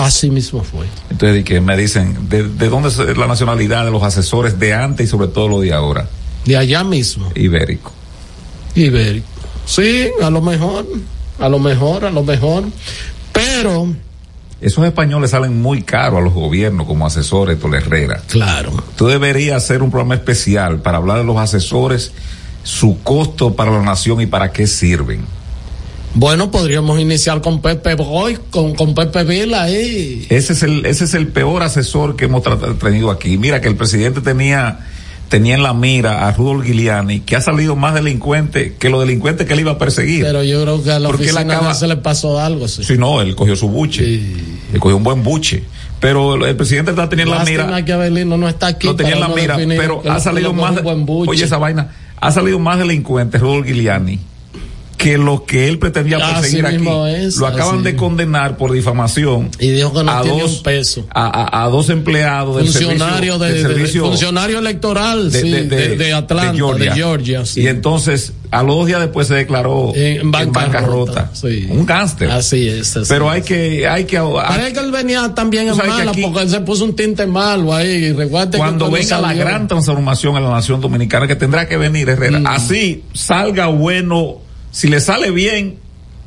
Así mismo fue. Entonces, di que me dicen, ¿de, de dónde es la nacionalidad de los asesores de antes y sobre todo lo de ahora? De allá mismo. Ibérico. Ibérico. Sí, a lo mejor, a lo mejor, a lo mejor. Pero, Esos españoles salen muy caros a los gobiernos como asesores, Tole Herrera. claro. Tú deberías hacer un programa especial para hablar de los asesores, su costo para la nación y para qué sirven. Bueno, podríamos iniciar con Pepe Boy, con, con Pepe Vila ahí. Ese es el, ese es el peor asesor que hemos tenido aquí. Mira que el presidente tenía, tenía en la mira a Rudolf Giuliani, que ha salido más delincuente que los delincuentes que él iba a perseguir. Pero yo creo que a la Porque él oficina acaba- se le pasó algo, sí. Si no, él cogió su buche. Él cogió un buen buche. Pero el, el presidente tenía en la mira. que Abelino no está aquí. lo tenía la mira, pero ha salido más. Oye, esa vaina. Ha salido más delincuente Rudolf Giuliani que lo que él pretendía perseguir aquí. es, lo acaban de condenar por difamación. Y dijo que no a tiene dos, un peso. A, a- a dos empleados del Funcionario, servicio, de, del de- de- servicio funcionario electoral, sí, de, Atlanta, de Georgia. sí. Y entonces, a los dos días después se declaró En bancarrota, sí. Un gánster. Así es. así Pero es. hay que, hay que, Parece que él venía también en mala aquí- porque él se puso un tinte malo ahí. que cuando venga la gran transformación en la nación dominicana que tendrá que venir Herrera, Mm. así salga bueno, si le sale bien,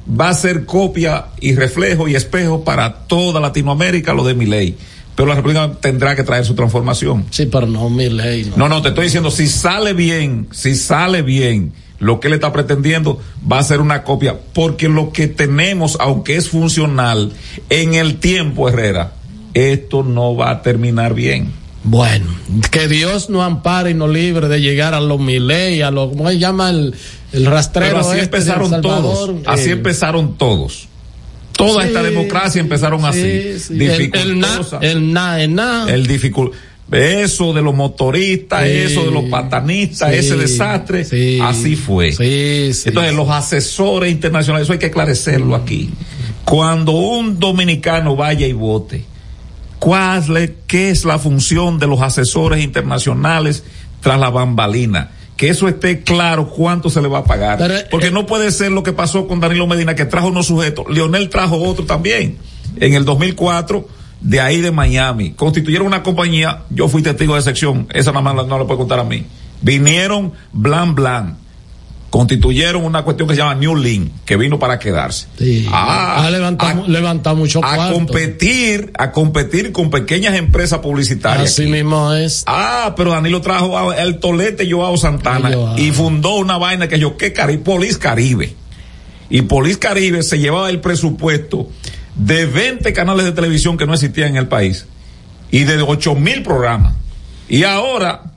va a ser copia y reflejo y espejo para toda Latinoamérica lo de mi ley. Pero la República tendrá que traer su transformación. Sí, pero no mi ley. No. No, no, te estoy diciendo, si sale bien, si sale bien, lo que él está pretendiendo va a ser una copia, porque lo que tenemos, aunque es funcional, en el tiempo, Herrera, esto no va a terminar bien. Bueno, que Dios nos ampare y nos libre de llegar a los Miley, a los, ¿cómo se llama el, el rastrero? Pero así este empezaron Salvador? todos, así empezaron todos. Toda Sí, esta democracia empezaron así, sí, sí. El, na, el na, el na. el dificul- eso de los motoristas, eso de los patanistas, ese desastre, Sí. así fue. Entonces los asesores internacionales, eso hay que aclarecerlo aquí. Cuando un dominicano vaya y vote, ¿cuál qué es la función de los asesores internacionales tras la bambalina? Que eso esté claro cuánto se le va a pagar. Pero, eh, Porque no puede ser lo que pasó con Danilo Medina, que trajo unos sujetos. Leonel trajo otro también. En el 2004, de ahí de Miami. Constituyeron una compañía. Yo fui testigo de sección. Esa nada más no la puede contar a mí. Vinieron blan blan. Constituyeron una cuestión que se llama New Link, que vino para quedarse. Sí. Ah, ha levantado, levantado mucho a cuarto. competir, a competir con pequeñas empresas publicitarias. Así mismo es. Ah, pero Danilo trajo a- el tolete Joao Santana Joao. y fundó una vaina que yo, ¿qué Caribe? Polis Caribe. Y Polis Caribe se llevaba el presupuesto de 20 canales de televisión que no existían en el país y de 8 mil programas. Y ahora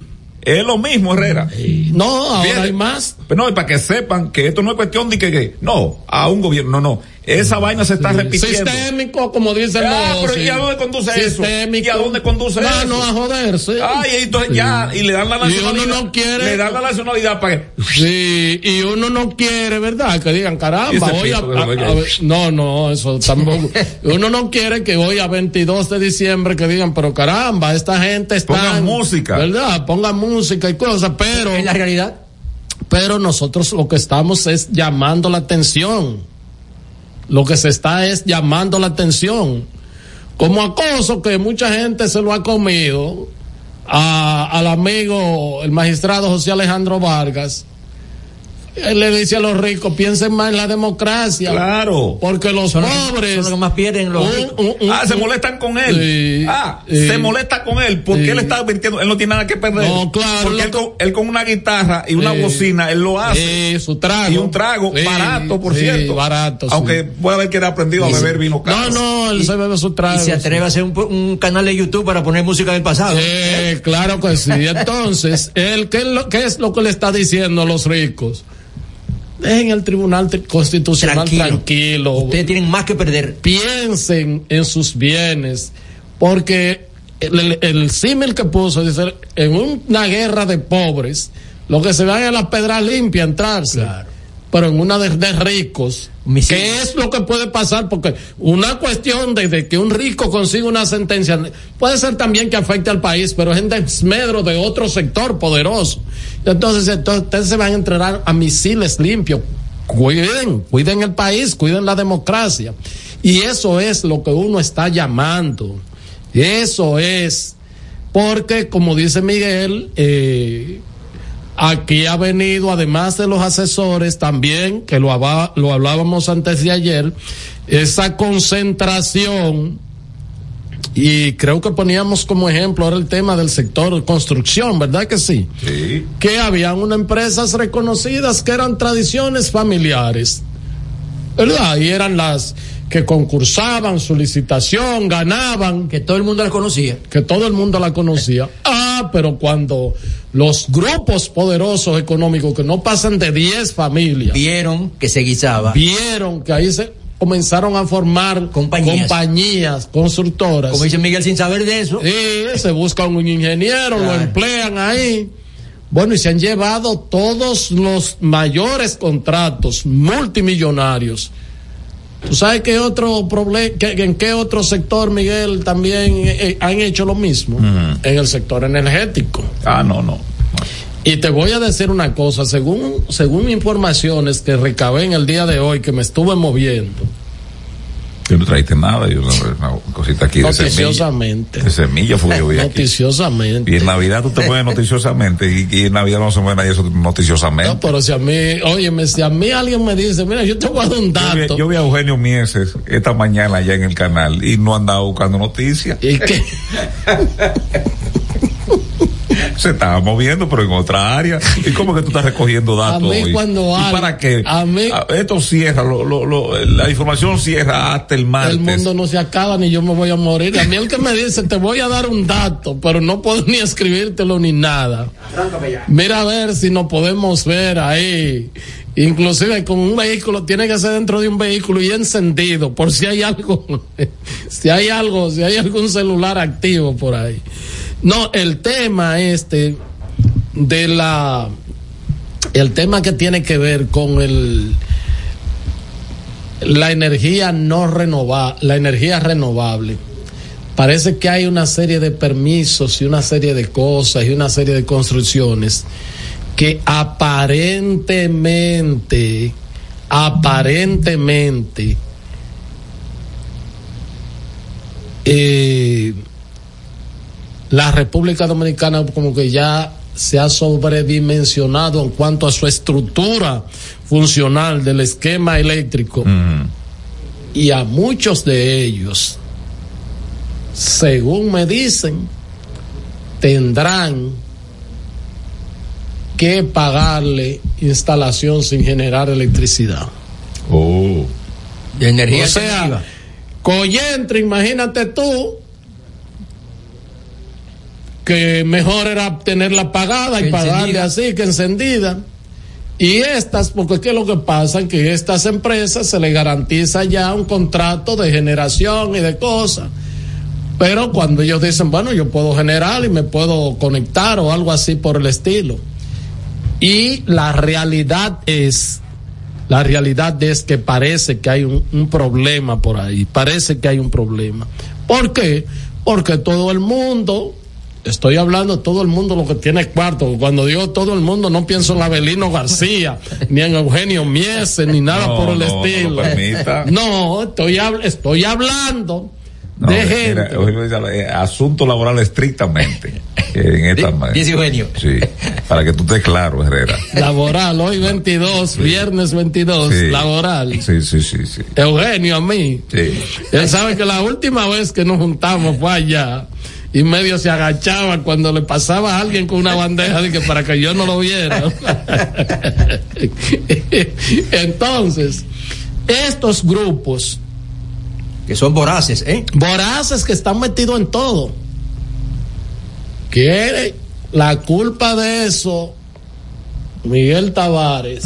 es lo mismo, Herrera. No, ahora Fíjate. hay más. Pero no, y para que sepan que esto no es cuestión de que, que- no, a un gobierno, no, no. Esa vaina se está repitiendo. Sistémico, como dicen Ah, los. pero ¿y a dónde conduce eso? Sistémico. ¿Y a dónde conduce no, eso? No, a joderse. Ay, entonces ya, y le dan la Y uno nacionalidad. no quiere- Le dan la nacionalidad para que. Sí, y uno no quiere, ¿verdad? Que digan, caramba, hoy a, no, no, eso tampoco. uno no quiere que hoy a 22 de diciembre que digan, pero caramba, esta gente está. Pongan música. ¿Verdad? Pongan música y cosas, pero. En la realidad. Pero nosotros lo que estamos es llamando la atención. Lo que se está es llamando la atención. Como acoso que mucha gente se lo ha comido a- al amigo, el magistrado José Alejandro Vargas. Él le dice a los ricos, piensen más en la democracia. Claro. Porque los Son los- pobres. son los que más pierden los ricos. Ah, se molestan con él. Sí, ah, sí. se molesta con él porque Sí. él está advirtiendo, él no tiene nada que perder. No, claro, Porque él con, él con una guitarra y una Sí. bocina, él lo hace. Sí, su trago. Y un trago Sí, barato, por sí, cierto. barato, sí. Aunque puede haber que haya aprendido a beber vino No, caro. no, él se bebe su trago. Y se atreve a hacer un, un canal de YouTube para poner música del pasado. Eh, claro que sí. Entonces, él, ¿qué, es lo, ¿qué es lo que le está diciendo a los ricos? Dejen el Tribunal Tri- Constitucional Tranquilo. tranquilo. Ustedes tienen más que perder. Piensen en sus bienes, porque el, el- el símil que puso dice, en una guerra de pobres, lo que se van es la pedra limpia entrarse. Pero en una de, de ricos, ¿qué es lo que puede pasar? Porque una cuestión de, de que un rico consiga una sentencia puede ser también que afecte al país, pero es en desmedro de otro sector poderoso. Entonces, entonces ustedes se van a entregar a misiles limpios. Cuiden, cuiden el país, cuiden la democracia. Y eso es lo que uno está llamando. Eso es. Porque, como dice Miguel, eh, aquí ha venido, además de los asesores, también, que lo, haba- lo hablábamos antes de ayer, esa concentración, y creo que poníamos como ejemplo ahora el tema del sector construcción, ¿verdad que sí? Sí. Que habían unas empresas reconocidas que eran tradiciones familiares, ¿verdad? Y eran las que concursaban, su licitación, ganaban. Que todo el mundo las conocía. Que todo el mundo la conocía. Ah, pero cuando los grupos poderosos económicos que no pasan de 10 familias Vieron que se guisaba. vieron que ahí se comenzaron a formar Compañías. compañías constructoras. Como dice Miguel, sin saber de eso. Sí, se busca un ingeniero, lo emplean ahí. Bueno, y se han llevado todos los mayores contratos multimillonarios. ¿Tú sabes qué otro problema, en qué otro sector, Miguel, también eh, eh, han hecho lo mismo? En el sector energético. Ah, no, no. Y te voy a decir una cosa, según, según informaciones que recabé en el día de hoy, que me estuve moviendo, Yo no traíste nada, yo una, cosita aquí de semilla. noticiosamente. De semilla fue yo aquí. Noticiosamente. Y en Navidad tú te pones noticiosamente y, y en Navidad no se mueve nadie eso noticiosamente. No, pero si a mí, óyeme, si a mí alguien me dice, mira, yo te voy a dar un Yo vi, dato. yo vi a Eugenio Mieses esta mañana allá en el canal y no andaba buscando noticias. ¿Y qué? Se estaba moviendo, pero en otra área. ¿Y cómo que tú estás recogiendo datos? A mí hoy? cuando ¿Y al- para qué? a mí- Ah, Esto cierra, lo, lo, lo- la información cierra hasta el martes. El mundo no se acaba ni yo me voy a morir. A mí el que me dice, te voy a dar un dato, pero no puedo ni escribírtelo ni nada. Mira a ver si nos podemos ver ahí. Inclusive con un vehículo, tiene que ser dentro de un vehículo y encendido, por si hay algo, si hay algo, si hay algún celular activo por ahí. No, el tema este de la, el tema que tiene que ver con el, la energía no renovable, la energía renovable. Parece que hay una serie de permisos y una serie de cosas y una serie de construcciones que aparentemente, aparentemente, eh, la República Dominicana como que ya se ha sobredimensionado en cuanto a su estructura funcional del esquema eléctrico y a muchos de ellos, según me dicen, tendrán que pagarle instalación sin generar electricidad. Oh. De energía O sea. Coyentre, imagínate tú que mejor era tenerla apagada y pagarle así que encendida. Y estas, porque ¿qué es lo que pasa? Que estas empresas se les garantiza ya un contrato de generación y de cosas. Pero cuando ellos dicen, bueno, yo puedo generar y me puedo conectar o algo así por el estilo. Y la realidad es, la realidad es que parece que hay un, un problema por ahí, parece que hay un problema. ¿Por qué? Porque todo el mundo, estoy hablando de todo el mundo lo que tiene cuarto, cuando digo todo el mundo no pienso en Abelino García, ni en Eugenio Miese, ni nada No, por el no, estilo. No, estoy, hab- estoy hablando No, de gente. Eh, asunto laboral estrictamente. eh, en esta manera. dice Eugenio. Sí, para que tú estés claro, Herrera. Laboral, hoy 22, viernes 22, Sí. laboral. Sí, sí, sí, sí. Eugenio a mí. Sí. Él sabe que la última vez que nos juntamos fue allá y medio se agachaba cuando le pasaba a alguien con una bandeja de que para que yo no lo viera. Entonces, estos grupos que son voraces, ¿eh? Voraces que están metidos en todo. Que la culpa de eso, Miguel Tavares,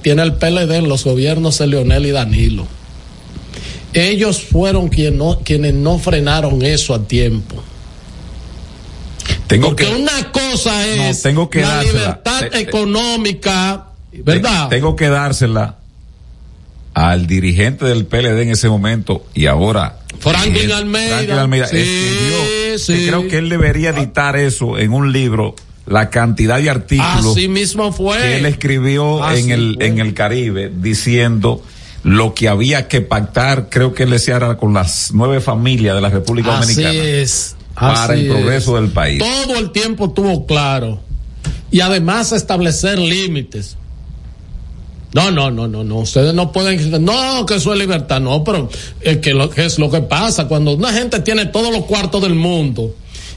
tiene el PLD en los gobiernos de Leonel y Danilo. Ellos fueron quien no- quienes no frenaron eso a tiempo. Tengo Porque que, una cosa es No, tengo que la dársela. libertad Te- te- económica, ¿verdad? tengo que dársela al dirigente del PLD en ese momento y ahora. Franklin Almeida. Franklin Almeida Sí, escribió que sí. creo que él debería editar eso en un libro, la cantidad de artículos Así mismo fue. que él escribió Así en el, fue. en el Caribe diciendo lo que había que pactar, creo que él decía era con las nueve familias de la República Así Dominicana. es. Para el progreso es. del país. Todo el tiempo tuvo claro. Y además establecer límites. No, no, no, no, no. Ustedes no pueden no, que eso es libertad. No, pero es que lo que es lo que pasa cuando una gente tiene todos los cuartos del mundo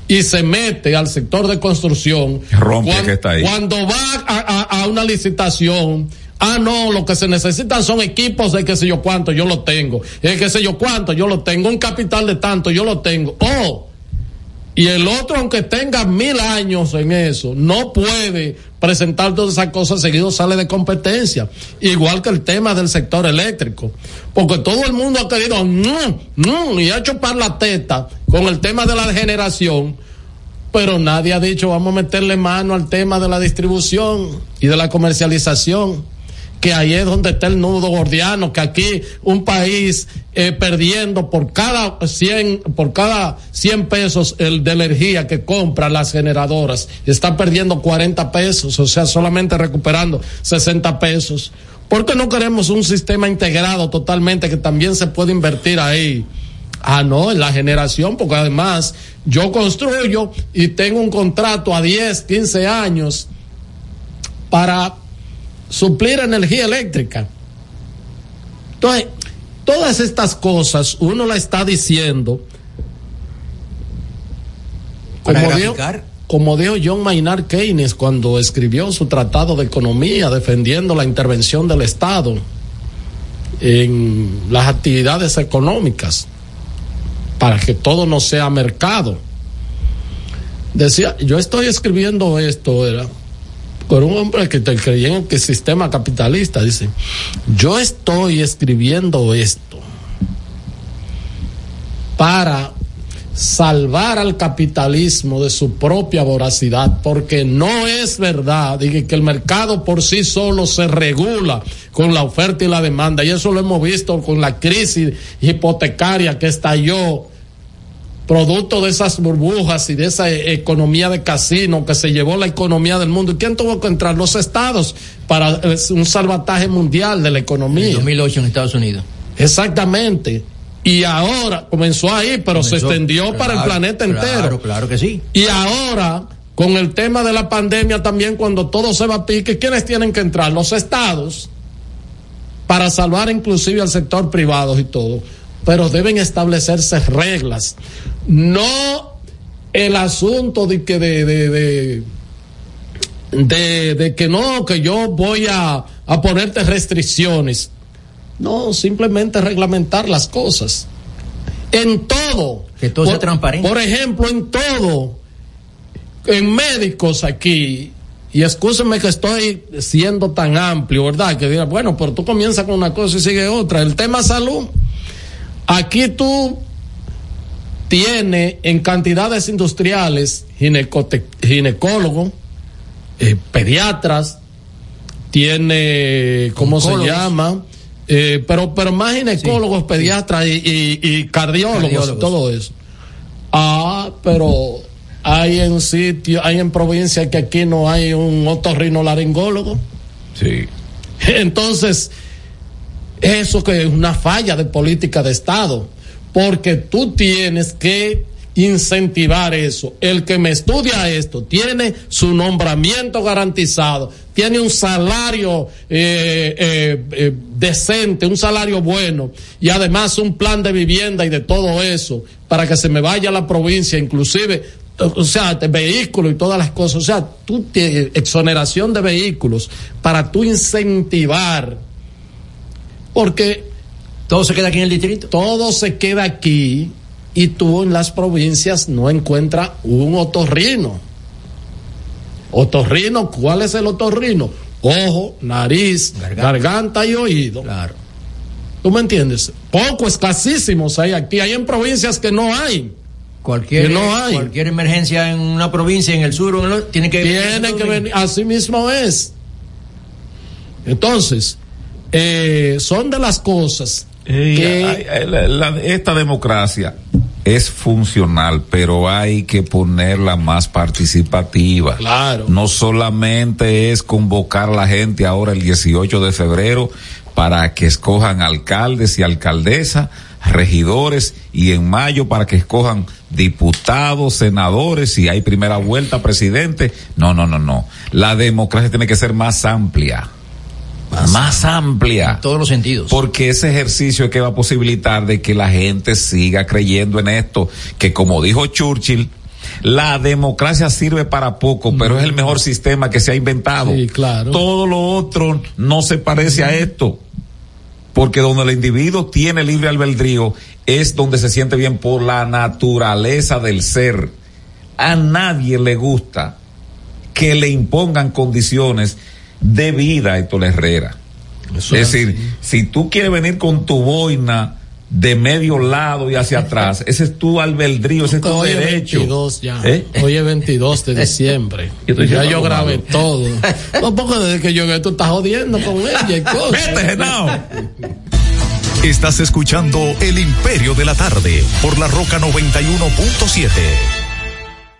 y se mete al sector de construcción. Rompe que está ahí. Cuando va a, a- a una licitación, ah, no, lo que se necesitan son equipos de qué sé yo cuánto, yo lo tengo. Es qué sé yo cuánto, yo lo tengo. Un capital de tanto, yo lo tengo. Oh, y el otro, aunque tenga mil años en eso, no puede presentar todas esas cosas seguido, sale de competencia. Igual que el tema del sector eléctrico. Porque todo el mundo ha querido mm, mm, y ha chupar la teta con el tema de la generación. Pero nadie ha dicho vamos a meterle mano al tema de la distribución y de la comercialización que ahí es donde está el nudo gordiano, que aquí un país eh, perdiendo por cada 100, por cada 100 pesos el de energía que compran las generadoras, está perdiendo 40 pesos, o sea, solamente recuperando 60 pesos. ¿Por qué no queremos un sistema integrado totalmente que también se puede invertir ahí? Ah, no, en la generación, porque además yo construyo y tengo un contrato a 10, 15 años para suplir energía eléctrica. Entonces, todas estas cosas uno la está diciendo como dijo, como dijo John Maynard Keynes cuando escribió su tratado de economía defendiendo la intervención del Estado en las actividades económicas para que todo no sea mercado. Decía, yo estoy escribiendo esto, era por un hombre que te creía en el sistema capitalista, dice, yo estoy escribiendo esto para salvar al capitalismo de su propia voracidad, porque no es verdad que el mercado por sí solo se regula con la oferta y la demanda, y eso lo hemos visto con la crisis hipotecaria que estalló producto de esas burbujas y de esa eh, economía de casino que se llevó la economía del mundo. ¿Y quién tuvo que entrar? Los estados para un salvataje mundial de la economía. En 2008 en Estados Unidos. Exactamente. Y ahora comenzó ahí, pero se extendió para el planeta claro, entero. Claro que sí. Y ahora, con el tema de la pandemia también, cuando todo se va a pique, ¿quiénes tienen que entrar? Los estados, para salvar inclusive al sector privado y todo. Pero deben establecerse reglas. No el asunto de que de, de, de, de, de que no, que yo voy a, a ponerte restricciones. No, simplemente reglamentar las cosas. En todo. Que todo sea transparente. Por ejemplo, en todo. En médicos aquí, y escúcheme que estoy siendo tan amplio, ¿verdad? Que diga, bueno, pero tú comienzas con una cosa y sigue otra. El tema salud, aquí tú tienes en cantidades industriales ginecólogos, eh, pediatras, tiene, ¿cómo se llama? Eh, pero, pero más ginecólogos, pediatras y, cardiólogos, todo eso. Ah, pero hay en sitio, hay en provincia que aquí no hay un otorrinolaringólogo. Sí. Entonces, eso que es una falla de política de Estado, porque tú tienes que incentivar eso. El que me estudia esto tiene su nombramiento garantizado, tiene un salario eh, eh, eh, decente, un salario bueno y además un plan de vivienda y de todo eso para que se me vaya a la provincia, inclusive o sea, de vehículos y todas las cosas, o sea, tú tienes exoneración de vehículos para tú incentivar, porque todo se queda aquí en el distrito. Todo se queda aquí y tú en las provincias no encuentras un otorrino. Otorrino, ¿cuál es el otorrino? Ojo, nariz, garganta, y oído. Claro. ¿Tú me entiendes? Poco, escasísimos hay aquí. Hay en provincias que no hay. Cualquier, no hay. cualquier emergencia en una provincia, en el sur, tiene que Tiene que venir, así mismo es. Entonces, eh, son de las cosas que... esta democracia es funcional, pero hay que ponerla más participativa. Claro. No solamente es convocar a la gente ahora el 18 de febrero para que escojan alcaldes y alcaldesas, regidores y en mayo para que escojan diputados, senadores, si hay primera vuelta, presidente. No, no, no, no. La democracia tiene que ser más amplia. Más, amplia. En todos los sentidos. Porque ese ejercicio es que va a posibilitar de que la gente siga creyendo en esto, que como dijo Churchill, la democracia sirve para poco, pero es el mejor sistema que se ha inventado. Sí, claro. Todo lo otro no se parece a esto. Porque donde el individuo tiene libre albedrío es donde se siente bien por la naturaleza del ser. A nadie le gusta que le impongan condiciones de vida, Héctor Herrera. es decir, si tú quieres venir con tu boina de medio lado y hacia atrás, ese es tu albedrío, ese es tu Hoy derecho. 22 ya. Hoy es 22 de diciembre. ya yo grabé todo. No poco desde que yo tú estás jodiendo con ella y cosas. Vete. Estás escuchando El Imperio de la Tarde por la Roca 91.7.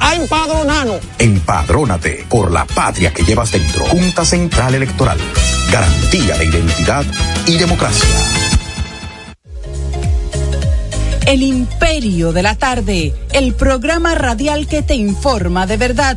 a empadronarnos. Empadrónate por la patria que llevas dentro. Junta Central Electoral. Garantía de identidad y democracia. El Imperio de la Tarde, el programa radial que te informa de verdad.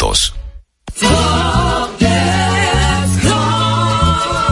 juntos.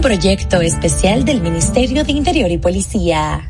un proyecto especial del Ministerio de Interior y Policía.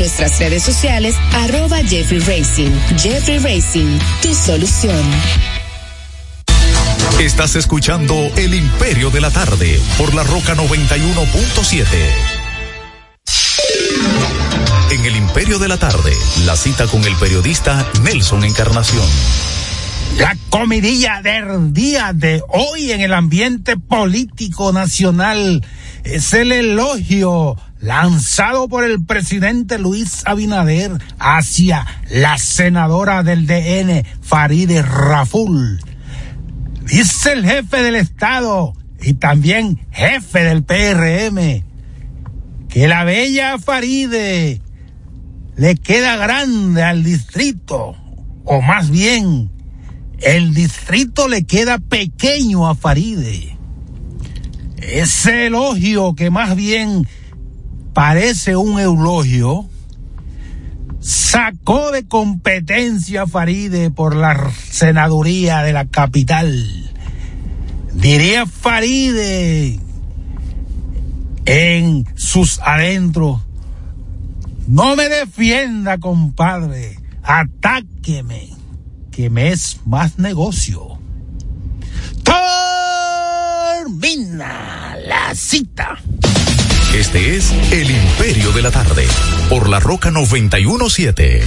nuestras redes sociales arroba Jeffrey Racing. Jeffrey Racing, tu solución. Estás escuchando El Imperio de la Tarde por la Roca 91.7. En El Imperio de la Tarde, la cita con el periodista Nelson Encarnación. La comidilla del día de hoy en el ambiente político nacional es el elogio lanzado por el presidente Luis Abinader hacia la senadora del DN, Faride Raful. Dice el jefe del Estado y también jefe del PRM que la bella Faride le queda grande al distrito, o más bien, el distrito le queda pequeño a Faride. Ese elogio que más bien parece un eulogio, sacó de competencia a Faride por la senaduría de la capital. Diría Faride en sus adentros, no me defienda, compadre, atáqueme, que me es más negocio. Termina la cita. Este es El Imperio de la Tarde, por La Roca 917.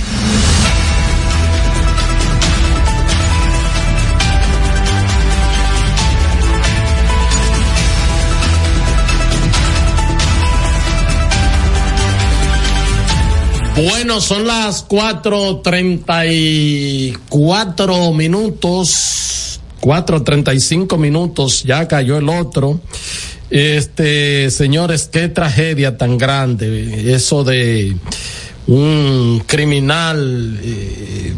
Bueno, son las 4.34 minutos, 4.35 minutos, ya cayó el otro. Este, señores, qué tragedia tan grande, eso de un criminal, eh,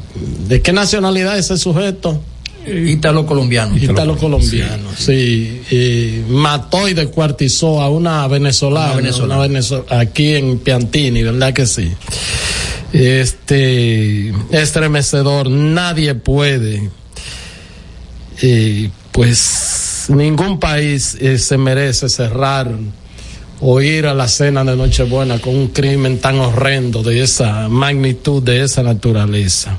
¿de qué nacionalidad es ese sujeto? Ítalo colombiano. Ítalo colombiano, sí. eh, mató y descuartizó a una venezolana, Una venezolana. una aquí en Piantini, ¿verdad que sí? Este, estremecedor, nadie puede, eh, pues ningún país eh, se merece cerrar o ir a la cena de Nochebuena con un crimen tan horrendo de esa magnitud, de esa naturaleza.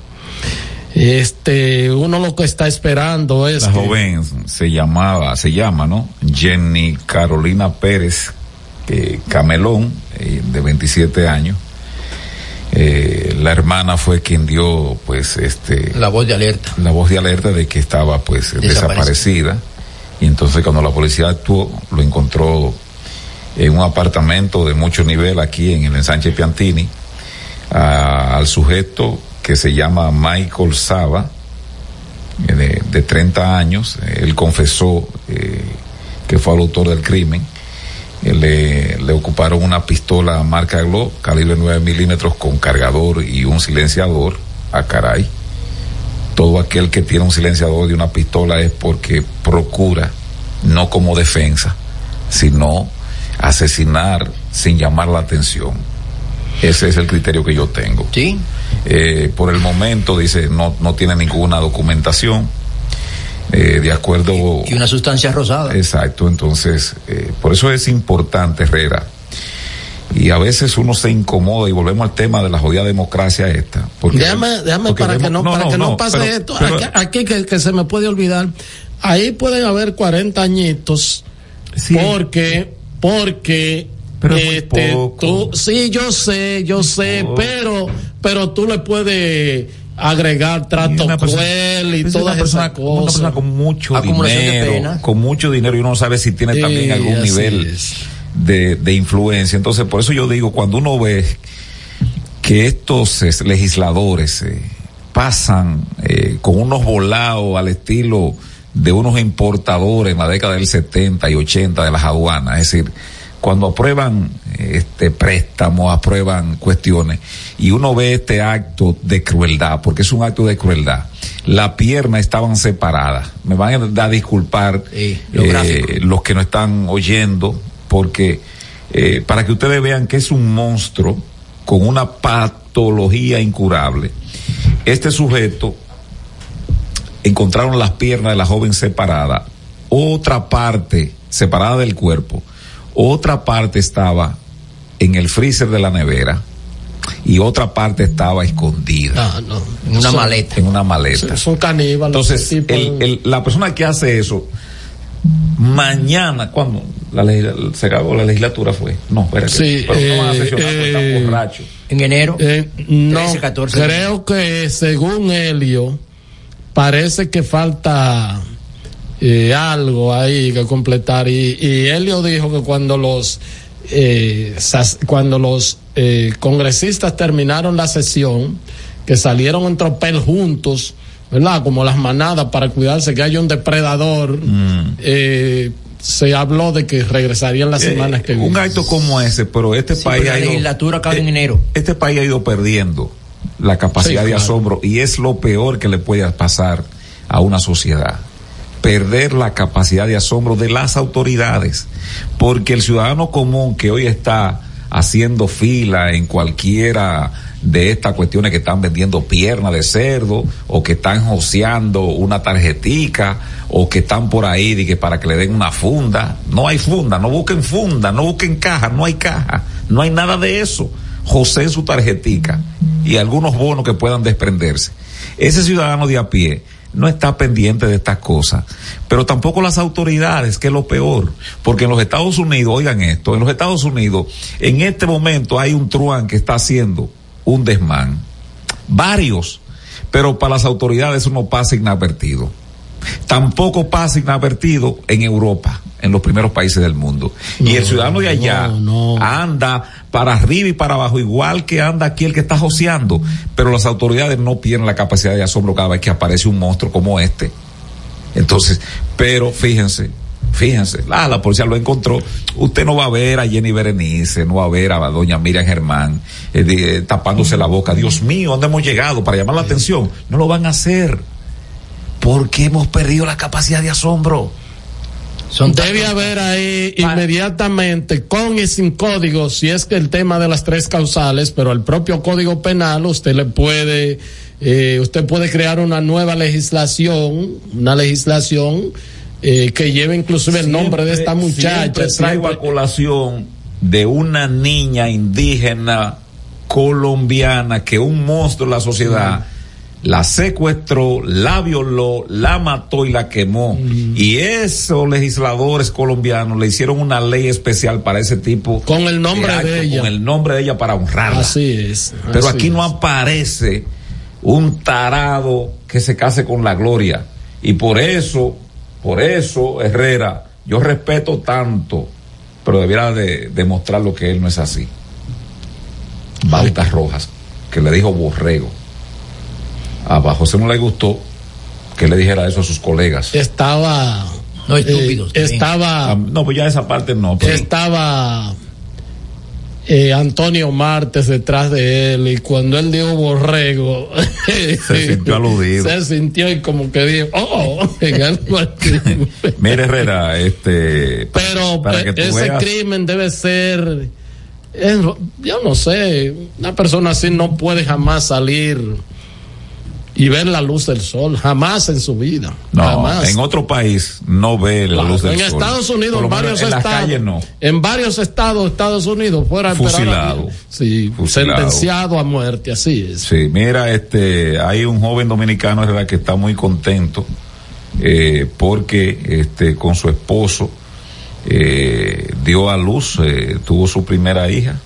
Este, uno lo que está esperando es La que- joven se llamaba, se llama, ¿no? Jenny Carolina Pérez eh, Camelón, eh, de 27 años. Eh, la hermana fue quien dio, pues, este, La voz de alerta. la voz de alerta de que estaba, pues, Desaparecida. desaparecida. Y entonces cuando la policía actuó, lo encontró en un apartamento de mucho nivel aquí en el ensanche Piantini, al sujeto que se llama Michael Saba, eh, de, de 30 años. Él confesó eh, que fue el autor del crimen. Eh, Le, le ocuparon una pistola marca Glock, calibre 9 milímetros con cargador y un silenciador. A caray. Todo aquel que tiene un silenciador de una pistola es porque procura, no como defensa, sino asesinar sin llamar la atención. Ese es el criterio que yo tengo. Sí. Eh, por el momento, dice, no, no tiene ninguna documentación. Eh, de acuerdo. Y una sustancia rosada. Exacto, entonces, eh, por eso es importante, Herrera. Y a veces uno se incomoda y volvemos al tema de la jodida democracia esta. Porque, déjame, déjame porque para que vemos- no, para que no, pase pero- esto. pero- aquí aquí que, que se me puede olvidar. Ahí pueden haber 40 añitos. Porque, porque. Pero este, poco. tú, sí, yo sé, yo sé, pero, pero tú le puedes agregar trato una persona- cruel y es todas una persona, esas una cosas. persona con mucho dinero, con mucho dinero y uno no sabe si tiene Sí, también algún nivel es. De, de influencia. Entonces, por eso yo digo, cuando uno ve que estos eh, legisladores eh, pasan eh, con unos volados al estilo de unos importadores en la década del 70 y 80 de las aduanas, es decir, cuando aprueban este préstamo, aprueban cuestiones y uno ve este acto de crueldad, porque es un acto de crueldad. Las piernas estaban separadas. Me van a a disculpar lo eh, los que no están oyendo, porque eh, para que ustedes vean que es un monstruo con una patología incurable. Este sujeto encontraron las piernas de la joven separada, otra parte separada del cuerpo, otra parte estaba en el freezer de la nevera y otra parte estaba escondida. Ah, no. En una Son- maleta. En una maleta. Son caníbales. Entonces, el- el- la persona que hace eso, mañana, cuando la, legisla- se acabó la legislatura fue, no, Sí, pero no van a eh, sesionar porque eh, están borrachos. En enero. Eh, no, 13, 14. creo que según Helio, parece que falta eh, algo ahí que completar. Y, y Helio dijo que cuando los eh, sas- cuando los eh, congresistas terminaron la sesión, que salieron en tropel juntos, ¿verdad? Como las manadas para cuidarse que haya un depredador. eh, se habló de que regresarían las. Eh, semanas que un acto como ese, pero este Sí, país pero ha la ido, legislatura acaba en eh, enero. Este país ha ido perdiendo la capacidad Sí, de claro. asombro y es lo peor que le puede pasar a una sociedad. Perder la capacidad de asombro de las autoridades, porque el ciudadano común que hoy está haciendo fila en cualquiera de estas cuestiones que están vendiendo piernas de cerdo o que están joseando una tarjetica o que están por ahí que para que le den una funda. No hay funda, no busquen funda, no busquen caja, no hay caja, no hay nada de eso. José su tarjetica y algunos bonos que puedan desprenderse. Ese ciudadano de a pie no está pendiente de estas cosas, pero tampoco las autoridades, que es lo peor, porque en los Estados Unidos, oigan esto, en los Estados Unidos, en este momento hay un truán que está haciendo un desmán, varios, pero para las autoridades no pasa inadvertido. Tampoco pasa inadvertido en Europa, en los primeros países del mundo. y el ciudadano de allá anda para arriba y para abajo, igual que anda aquí el que está joseando. Pero las autoridades no tienen la capacidad de asombro cada vez que aparece un monstruo como este. Entonces, pero fíjense, fíjense, la, la policía lo encontró. Usted no va a ver a Jenny Berenice, no va a ver a doña Miriam Germán eh, de- eh, tapándose la boca. Dios mío, ¿dónde hemos llegado? Para llamar la atención. No lo van a hacer. Porque hemos perdido la capacidad de asombro. Debe haber ahí inmediatamente, con y sin código, si es que el tema de las tres causales, pero el propio código penal, usted le puede, eh, usted puede crear una nueva legislación, una legislación eh, que lleve inclusive el nombre de esta muchacha. Siempre traigo a colación de una niña indígena colombiana que un monstruo de la sociedad la secuestró, la violó, la mató y la quemó. Y esos legisladores colombianos le hicieron una ley especial para ese tipo. Con el nombre de ella. Con el nombre de ella para honrarla. Así es. Pero así aquí no aparece un tarado que se case con la gloria. Y por eso, por eso, Herrera, yo respeto tanto, pero debiera de demostrar lo que él no es así. Bautas Rojas, que le dijo borrego. A José no le gustó que le dijera eso a sus colegas. Estaba. No, estúpidos. estaba. Ah, no, pues ya esa parte no. pero- estaba eh, Antonio Martes detrás de él y cuando él dijo borrego Se sintió aludido. se sintió y como que dijo oh en algo así. Mire, Herrera, este. pero para eh, que tú ese veas- crimen debe ser es- yo no sé una persona así no puede jamás salir y ver la luz del sol jamás en su vida No, jamás en otro país no ve la Claro, luz del en sol. Estados Unidos, en varios en estados, calles no. en varios estados Estados Unidos, fuera Fusilado. bien, sí, Fusilado. sentenciado a muerte, así es. Sí, mira, este, hay un joven dominicano ¿verdad? que está muy contento eh, porque este, con su esposo eh, dio a luz, eh, tuvo su primera hija.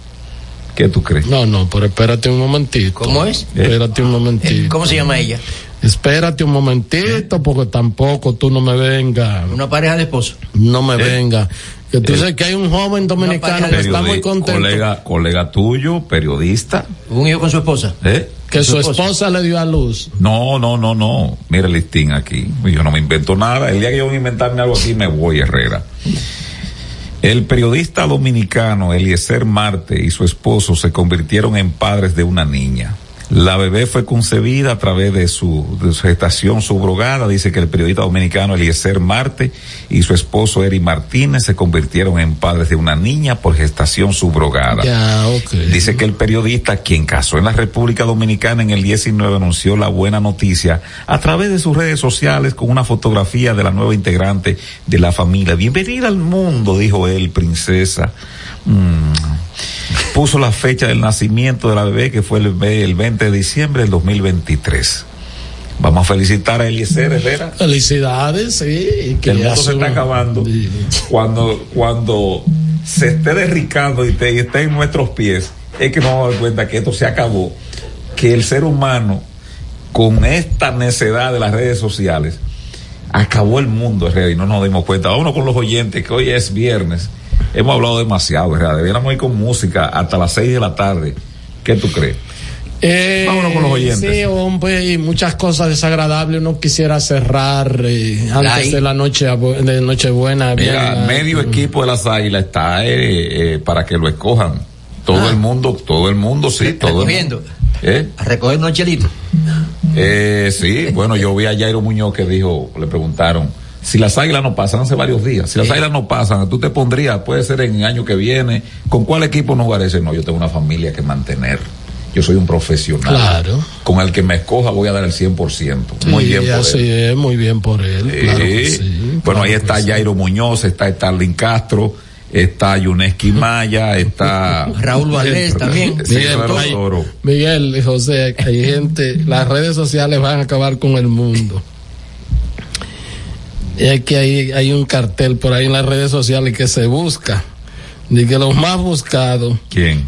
¿Qué tú crees? No, no, pero espérate un momentito. ¿Cómo es? Espérate un momentito. ¿Cómo se llama ella? Espérate un momentito, porque tampoco tú no me vengas. Una pareja de esposos. No me Eh, venga. Que tú eh, sabes que hay un joven dominicano que está muy contento. Colega, colega tuyo, periodista. Un hijo con su esposa. ¿eh? Que su esposa le dio a luz. No, no, no, no. Mira el listín aquí. Yo no me invento nada. El día que yo voy a inventarme algo aquí, me voy, Herrera. El periodista dominicano Eliezer Marte y su esposo se convirtieron en padres de una niña. La bebé fue concebida a través de su, de su gestación subrogada. Dice que el periodista dominicano Eliezer Marte y su esposo Eri Martínez se convirtieron en padres de una niña por gestación subrogada. Ya, ok. Dice que el periodista, quien casó en la República Dominicana en el 19, anunció la buena noticia a través de sus redes sociales con una fotografía de la nueva integrante de la familia. Bienvenida al mundo, dijo él, princesa. Mm. Puso la fecha del nacimiento de la bebé, que fue el, ve- el 20 de diciembre del 2023. Vamos a felicitar a Eliezer Herrera. Felicidades, sí. Que el mundo se está acabando. Cuando, cuando se esté derricando y, te- y esté en nuestros pies, es que nos vamos a dar cuenta que esto se acabó. Que el ser humano, con esta necedad de las redes sociales, acabó el mundo, Herrera, y no nos dimos cuenta. Vámonos con los oyentes, que hoy es viernes. Hemos hablado demasiado, Herrera. Deberíamos ir con música hasta las seis de la tarde. ¿Qué tú crees? Eh, Vámonos con los oyentes. Sí, hombre, y muchas cosas desagradables. Uno quisiera cerrar eh, antes Ay. de la noche de Nochebuena. Mira, bien, medio eh, equipo de las águilas está eh, eh, para que lo escojan. Todo el mundo, todo el mundo, sí, todo el Recogiendo. mundo. ¿Eh? A recoger unos chelitos. Eh, sí, bueno, yo vi a Jairo Muñoz que dijo, le preguntaron, si las águilas no pasan, hace varios días, si las águilas no pasan, tú te pondrías, puede ser en el año que viene, ¿con cuál equipo no jugaré? No, yo tengo una familia que mantener. Yo soy un profesional. Claro. Con el que me escoja voy a dar el 100%. Muy sí, bien por así él. es, muy bien por él. claro Sí. sí, bueno, claro ahí está sí. Jairo Muñoz, está Starling Castro, está Yuneski Maya, está Raúl Valdés también. Sí, Miguel. Miguel y José, hay gente, las redes sociales van a acabar con el mundo. Y aquí hay, hay un cartel por ahí en las redes sociales que se busca. De que los más buscados, ¿Quién?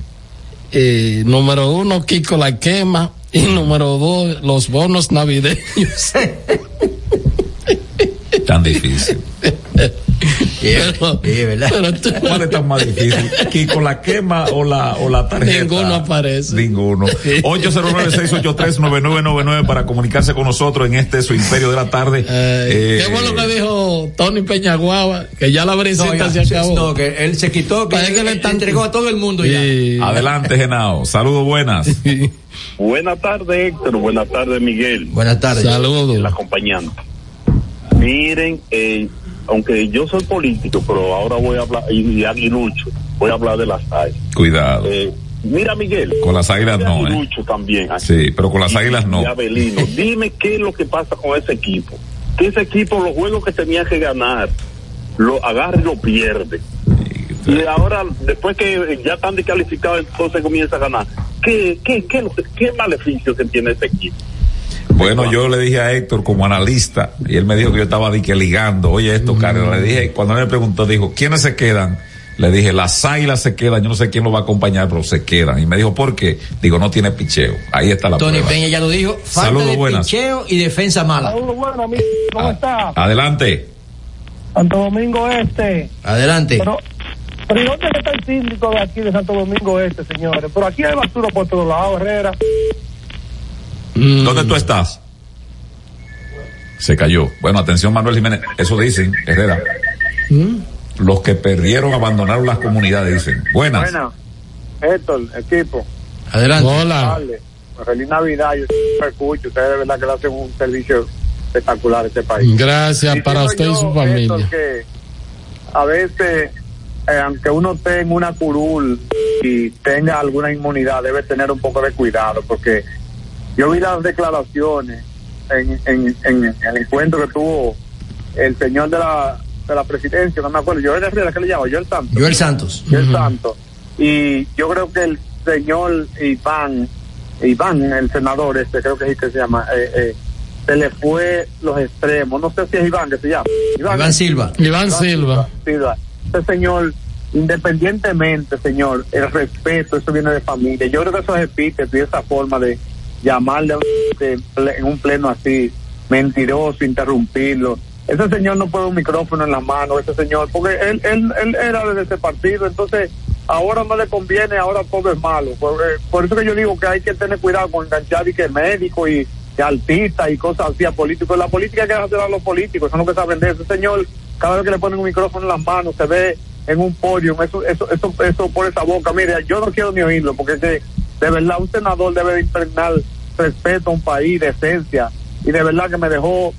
eh, número uno, Kiko la quema. Y número dos, los bonos navideños. Tan difícil. ¿Cuál es tan más difícil? ¿Kiko la quema o la, o la tarjeta? Ninguno aparece. Ninguno. 809-683-9999 para comunicarse con nosotros en este su imperio de la tarde. Eh, ¿Qué fue lo que dijo Tony Peñaguaba? Que ya la brisita no, se acabó. No, que él se quitó, que, Parece que le le entregó a todo el mundo ya. Adelante, Genao. Saludos buenas. Buenas tardes, Héctor. Buenas tardes, Miguel. Buenas tardes. Saludos. El acompañante. Miren, eh, aunque yo soy político, pero ahora voy a hablar, y, aguilucho, voy a hablar de las águilas. Cuidado. Eh, mira, Miguel. Con las águilas no, ¿eh? también. Sí, pero con las águilas no. Abelino, dime qué es lo que pasa con ese equipo. Que ese equipo, los juegos que tenía que ganar, lo agarra y lo pierde. Y ahora, después que ya están descalificados, entonces comienza a ganar. ¿Qué, qué, qué, qué maleficio que tiene ese equipo? Bueno, yo le dije a Héctor como analista, y él me dijo que yo estaba dique ligando. Oye, esto, Karen, le dije, cuando él me preguntó, dijo, ¿quiénes se quedan? Le dije, las águilas se quedan, yo no sé quién lo va a acompañar, pero se quedan. Y me dijo, ¿por qué? Digo, no tiene picheo. Ahí está la Tony prueba. Peña ya lo dijo. Falta Saludos, de buenas. picheo y defensa mala. Saludos, bueno, amigo. ¿Cómo está? Adelante. Santo Domingo Este. Adelante. Pero, pero ¿y dónde está el síndico de aquí de Santo Domingo Este, señores? Pero aquí hay basura por todos lados, Herrera. ¿Dónde tú estás? Se cayó. Bueno, atención, Manuel Jiménez. Eso dicen, Herrera. Los que perdieron abandonaron las comunidades, dicen. Buenas. Bueno, Héctor, equipo. Adelante. Dale. Feliz Navidad, yo siempre escucho. Ustedes de verdad que le hacen un servicio espectacular a este país. Gracias Y para usted y su Héctor, familia. que a veces, eh, aunque uno tenga una curul y tenga alguna inmunidad, debe tener un poco de cuidado, porque yo vi las declaraciones en, en, en el encuentro que tuvo el señor de la, de la presidencia, no me acuerdo, yo era que le llamo, yo el Santos. Joel Santos. Joel Santos. Y yo creo que el señor Iván, Iván, el senador este, creo que es el que se llama, eh, eh, se le fue los extremos. No sé si es Iván que se llama. Iván Silva. Iván Silva. Silva. Ese señor, independientemente, señor, el respeto, eso viene de familia. Yo creo que esos epítetos y esa forma de llamarle de- en un pleno así, mentiroso, interrumpirlo. Ese señor no puede un micrófono en la mano, ese señor, porque él, él, él era de ese partido, entonces ahora no le conviene, ahora todo es malo. Por, eh, por eso que yo digo que hay que tener cuidado con enganchar y que médico y, y artistas y cosas así a políticos. La política hay que hacer a los políticos, son los que saben de. Ese señor, cada vez que le ponen un micrófono en las manos, se ve en un podio, eso, eso, eso, eso por esa boca. Mire, yo no quiero ni oírlo, porque que de verdad un senador debe de impregnar respeto a un país, decencia, y de verdad que me dejó,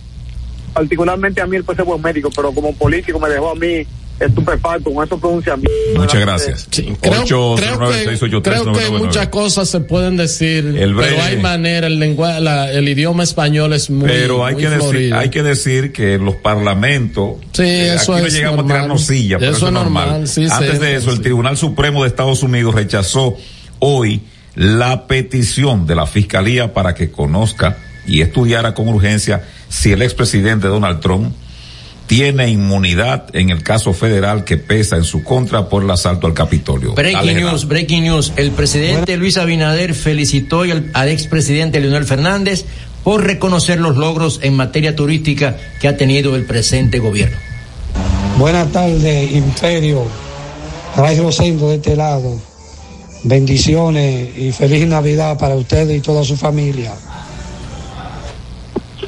particularmente a mí, él fue ese buen médico, pero como político me dejó a mí estupefacto con esos pronunciamientos. Muchas gracias. Creo, creo que, creo que muchas cosas se pueden decir, El breve- pero hay manera, el lenguaje, la- el idioma español es muy, Pero hay muy que, decir, florido. hay que decir que los parlamentos, Sí, eh, eso aquí no es llegamos normal. a tirarnos silla, pero Eso eso, es es normal. normal, sí, Antes sí, de eso, el. Tribunal Supremo de Estados Unidos rechazó hoy la petición de la Fiscalía para que conozca y estudiara con urgencia si el expresidente Donald Trump tiene inmunidad en el caso federal que pesa en su contra por el asalto al Capitolio. Breaking Dale, news, breaking news. El presidente Luis Abinader felicitó al, al expresidente Leonel Fernández por reconocer los logros en materia turística que ha tenido el presente gobierno. Buenas tardes, Imperio. Ray Rosendo de este lado. Bendiciones y feliz Navidad para ustedes y toda su familia.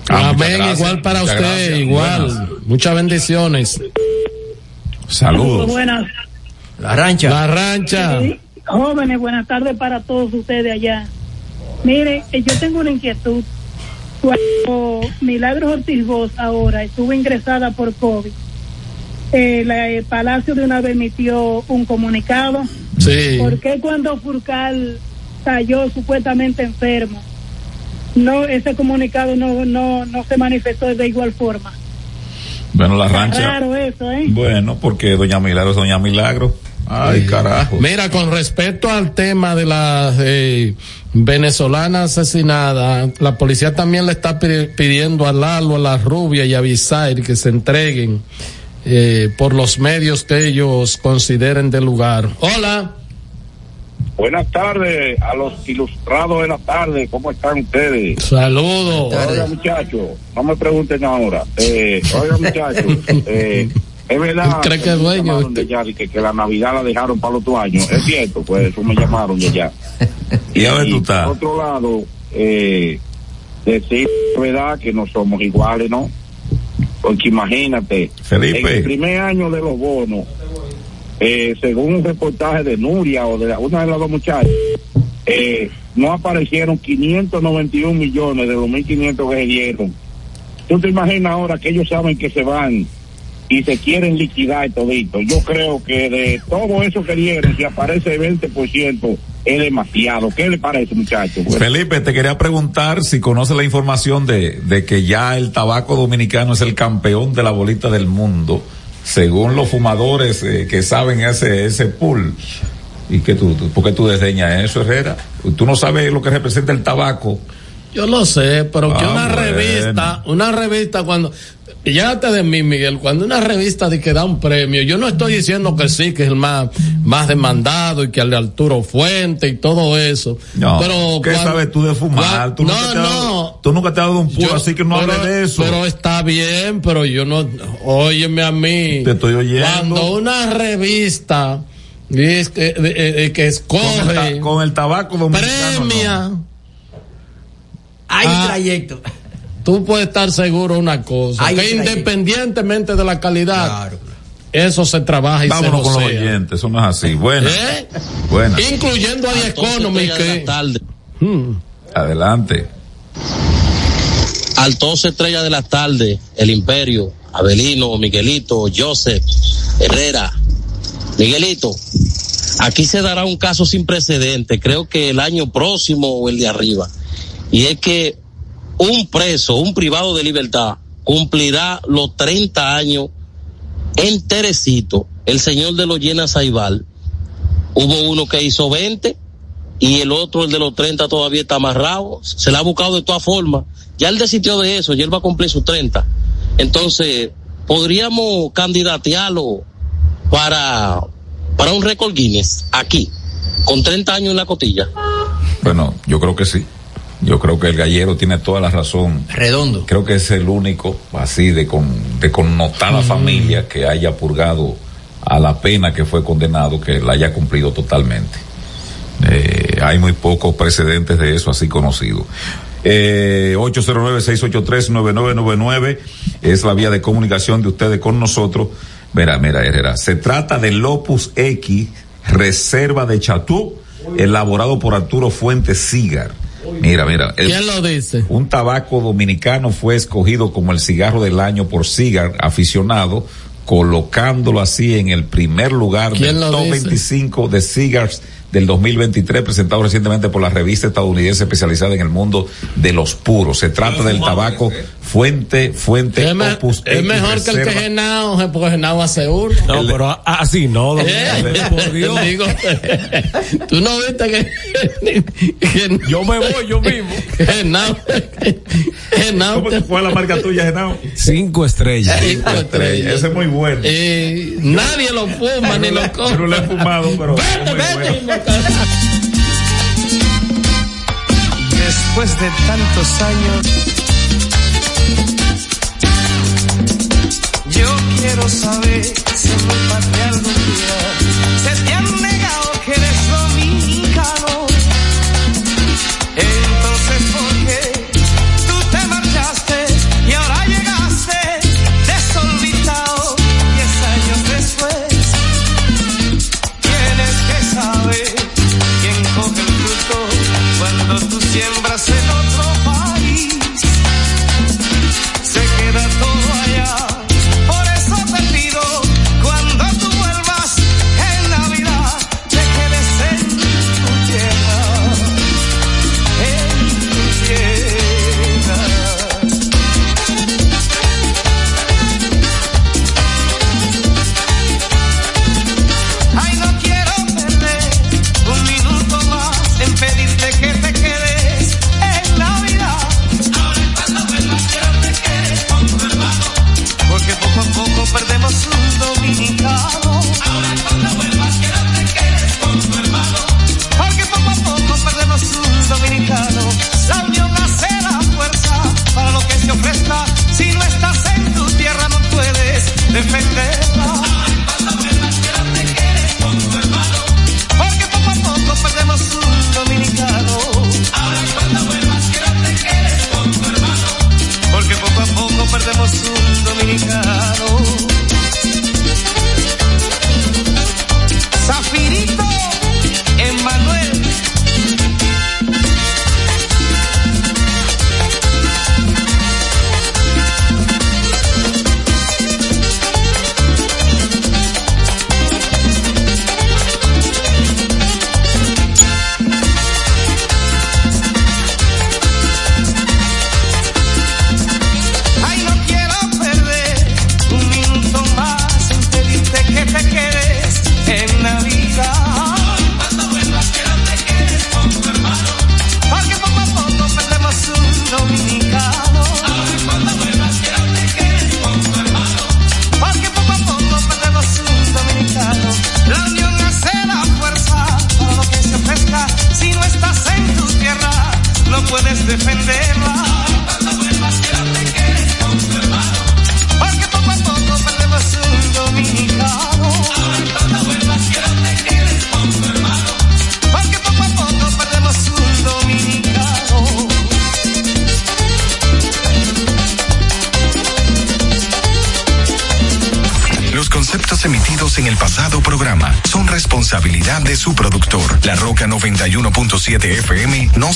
Ah, Amén, gracias, igual para muchas usted, gracias. igual. Buenas. Muchas bendiciones. Saludos. Buenas. La rancha. La rancha. Sí, Jóvenes, buenas tardes para todos ustedes allá. Mire, eh, yo tengo una inquietud. Cuando Milagros Ortiz Voz ahora estuvo ingresada por COVID, eh, la- el Palacio de una vez emitió un comunicado. Sí. ¿Por qué cuando Furcal cayó supuestamente enfermo, no ese comunicado no, no, no se manifestó de igual forma? Bueno, la rancha. Raro eso, ¿eh? Bueno, porque Doña Milagro es Doña Milagro. Ay, carajo. Mira, con respecto al tema de la eh, venezolana asesinada, la policía también le está pi- pidiendo a Lalo, a la rubia y a Bisair que se entreguen eh, por los medios que ellos consideren del lugar. Hola. Buenas tardes a los ilustrados de la tarde, ¿cómo están ustedes? Saludos. Oiga muchachos, no me pregunten ahora. Eh, oiga muchachos, eh, Es verdad. ¿Cree que es dueño de que, que la Navidad la dejaron para el otro año. Es cierto, pues eso me llamaron de allá. ¿Y a dónde tú estás? Por otro lado, eh, decir verdad que no somos iguales, ¿no? Porque imagínate, Felipe. en el primer año de los bonos, eh, según un reportaje de Nuria o de la- una de las dos muchachas, eh, no aparecieron 591 millones de los 1.500 que se dieron. ¿Tú te imaginas ahora que ellos saben que se van y se quieren liquidar todito? Yo creo que de todo eso que dieron, si aparece el 20%, es demasiado. ¿Qué le parece, muchachos? Felipe, te quería preguntar si conoce la información de, de que ya el tabaco dominicano es el campeón de la bolita del mundo, según los fumadores eh, que saben ese, ese pool. ¿Y que tú, tú- por qué tú desdeñas eso, Herrera? Tú no sabes lo que representa el tabaco. Yo lo sé, pero que Ah, una bueno. revista, una revista cuando, llévate de mí, Miguel, cuando una revista de que da un premio, yo no estoy diciendo que sí, que es el más, más demandado y que al de Arturo Fuente y todo eso. No, pero ¿qué cuando- sabes tú de fumar? Tú no, nunca te has dado- no. Tú nunca te has dado un puro, Yo- así que no pero- hables de eso. Pero está bien, pero yo no, óyeme a mí. Te estoy oyendo. Cuando una revista dice que, de- eh, eh, que con, el escoge, ta- con el tabaco dominicano. premia, no. Hay Ah, trayecto. Tú puedes estar seguro de una cosa, que independientemente de la calidad, eso se trabaja y Vámonos se con los oyentes, eso no es así. Bueno, ¿Eh? bueno, Incluyendo a The Economy que... Hmm. adelante. Altos Estrella de la Tarde, El Imperio, Abelino, Miguelito, Joseph, Herrera. Miguelito, aquí se dará un caso sin precedente, creo que el año próximo o el de arriba. Y es que un preso, un privado de libertad, cumplirá los 30 años enterecito. El señor de los llena Saibal. Hubo uno que hizo 20 y el otro, el de los 30, todavía está amarrado. Se le ha buscado de todas formas. Ya él desistió de eso y él va a cumplir sus 30. Entonces, podríamos candidatearlo para, para un récord Guinness aquí, con 30 años en la cotilla. Bueno, yo creo que sí. Yo creo que el gallero tiene toda la razón. Redondo. Creo que es el único, así, de, con, de connotada familia que haya purgado a la pena que fue condenado, que la haya cumplido totalmente. Eh, hay muy pocos precedentes de eso así conocidos. Eh, 809-683-9999 es la vía de comunicación de ustedes con nosotros. Mira, mira, Herrera. Se trata del Opus X, reserva de Chatú, elaborado por Arturo Fuentes Cigar. Mira, mira. el- ¿Quién lo dice? un tabaco dominicano fue escogido como el cigarro del año por Cigar aficionado, colocándolo así en el primer lugar ¿Quién del top dice? 25 de Cigars del 2023 presentado recientemente por la revista estadounidense especializada en el mundo de los puros. Se trata del tabaco Fuente Fuente Es, Opus es X mejor que el que Reserva. Genao, porque Genao hace uno. No, pero así no, don Eh, Miguel, por Dios. digo, tú no viste que, que Yo me voy yo mismo. Genao, Genao ¿Cómo fue la marca tuya, Genao? Cinco estrellas. Cinco estrellas. Ese es muy bueno. Eh, nadie lo fuma ni lo Yo come. no lo he fumado, pero es muy bueno. Después de tantos años, yo quiero saber si patria algún día mujer.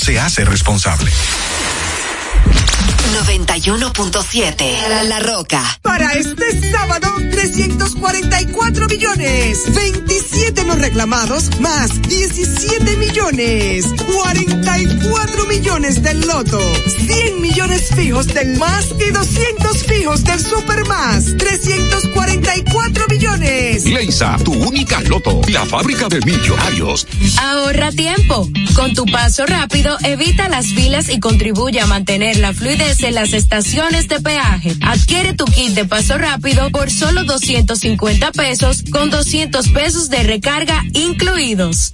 Se hace responsable. 91.7 La, Roca. Para este sábado, 344 millones. 27 no reclamados más 17 millones. 44 millones del loto. 100 millones fijos del más y 200 fijos del super más. 344 millones. Leisa, tu única loto, la fábrica de millonarios. Ahorra tiempo. Con tu paso rápido, evita las filas y contribuye a mantener la fluidez en las estaciones de peaje. Adquiere tu kit de paso rápido por solo 250 pesos con 200 pesos de recarga incluidos.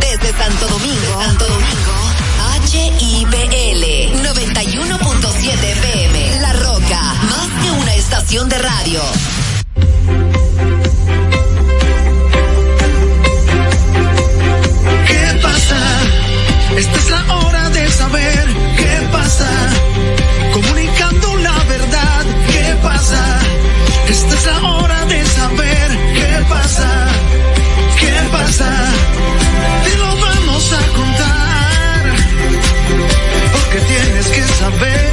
Desde Santo Domingo, Santo Domingo, HIPL 91.7 FM. La Roca, más que una estación de radio. ¿Qué pasa? Esta es la hora de saber qué pasa. Comunicando la verdad, ¿qué pasa? Esta es la hora de saber qué pasa. ¿Qué pasa? Te lo vamos a contar. Porque tienes que saber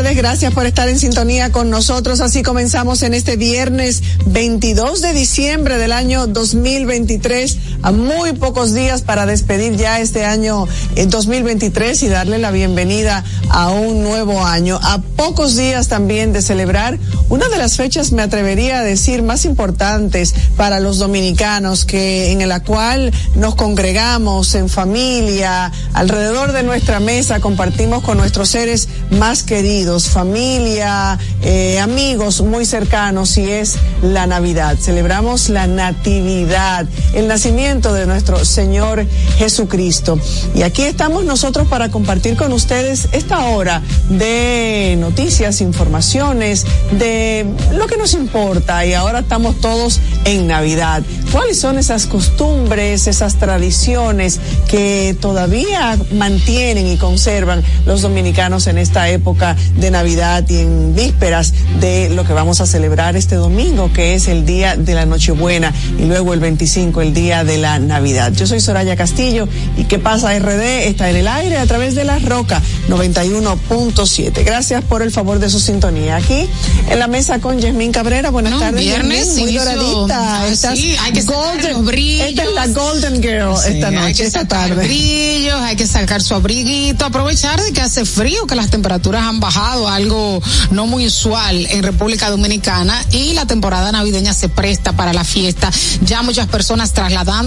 Gracias por estar en sintonía con nosotros. Así comenzamos en este viernes 22 de diciembre del año 2023, a muy pocos días para despedir ya este año eh, 2023 y darle la bienvenida a un nuevo año. A pocos días también de celebrar una de las fechas, me atrevería a decir, más importantes para los dominicanos, que en la cual nos congregamos en familia, alrededor de nuestra mesa, compartimos con nuestros seres más queridos familia, eh, amigos muy cercanos y es la Navidad. Celebramos la Natividad, el nacimiento de nuestro Señor Jesucristo. Y aquí estamos nosotros para compartir con ustedes esta hora de noticias, informaciones, de lo que nos importa. Y ahora estamos todos en Navidad. ¿Cuáles son esas costumbres, esas tradiciones que todavía mantienen y conservan los dominicanos en esta época de Navidad y en vísperas de lo que vamos a celebrar este domingo, que es el día de la Nochebuena y luego el 25, el día de la Navidad? Yo soy Soraya Castillo y ¿Qué pasa RD? Está en el aire a través de la Roca 91.7. Gracias por el favor de su sintonía. Aquí en la mesa con Yasmín Cabrera. Buenas No, tardes. viernes, Yasmín, muy doradita. Ah, Estás sí, hay que los brillos. Esta es la Golden Girl Sí, esta hay noche, que esta sacar tarde. brillos, hay que sacar su abriguito, aprovechar de que hace frío, que las temperaturas han bajado, algo no muy usual en República Dominicana y la temporada navideña se presta para la fiesta. Ya muchas personas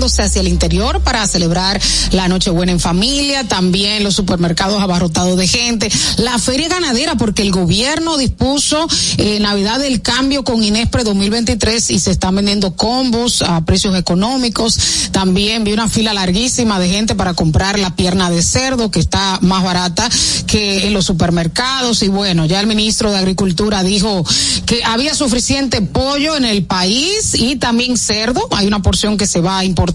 trasladándose hacia el interior para celebrar la Nochebuena en familia, también los supermercados abarrotados de gente, la feria ganadera porque el gobierno dispuso eh, Navidad del cambio con Inespre 2023 y se están vendiendo combos a precios económicos. También vi una fila larguísima de gente para comprar la pierna de cerdo que está más barata que en los supermercados y bueno, ya el ministro de Agricultura dijo que había suficiente pollo en el país y también cerdo. Hay una porción que se va a importar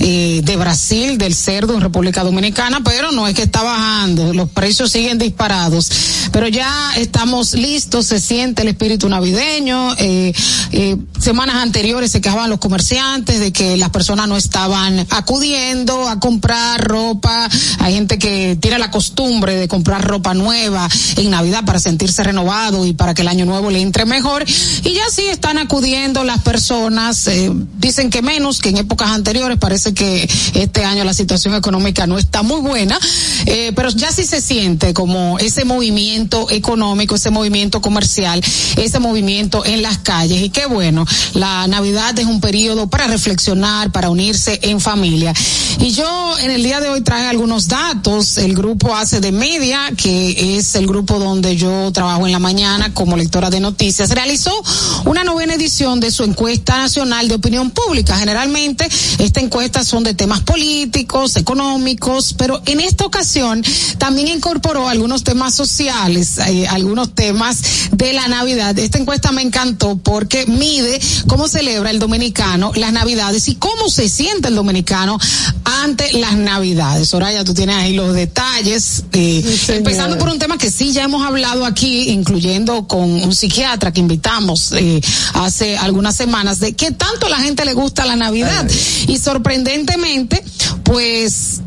eh, de Brasil del cerdo en República Dominicana, pero no es que está bajando, los precios siguen disparados. Pero ya estamos listos, se siente el espíritu navideño. Eh, eh, semanas anteriores se quejaban los comerciantes de que las personas no estaban acudiendo a comprar ropa. Hay gente que tiene la costumbre de comprar ropa nueva en Navidad para sentirse renovado y para que el año nuevo le entre mejor. Y ya sí están acudiendo las personas. eh, dicen que menos que en épocas anteriores. Parece que este año la situación económica no está muy buena. eh, pero ya sí se siente como ese movimiento económico, ese movimiento comercial, ese movimiento en las calles. Y qué bueno, la Navidad es un periodo para reflexionar, para unirse en familia. Y yo en el día de hoy traje algunos datos. El grupo Hace de Media, que es el grupo donde yo trabajo en la mañana como lectora de noticias, realizó una novena edición de su encuesta nacional de opinión pública. Generalmente esta encuesta son de temas políticos, económicos, pero en esta ocasión también incorporó algunos temas sociales, eh, algunos temas de la Navidad. Esta encuesta me encantó porque mide cómo celebra el dominicano las Navidades y cómo se siente el dominicano ante las Navidades. Soraya, tú tienes ahí los detalles, eh, empezando por un tema que sí ya hemos hablado aquí, incluyendo con un psiquiatra que invitamos eh, hace algunas semanas, de qué tanto a la gente le gusta la Navidad. Y sorprendentemente, pues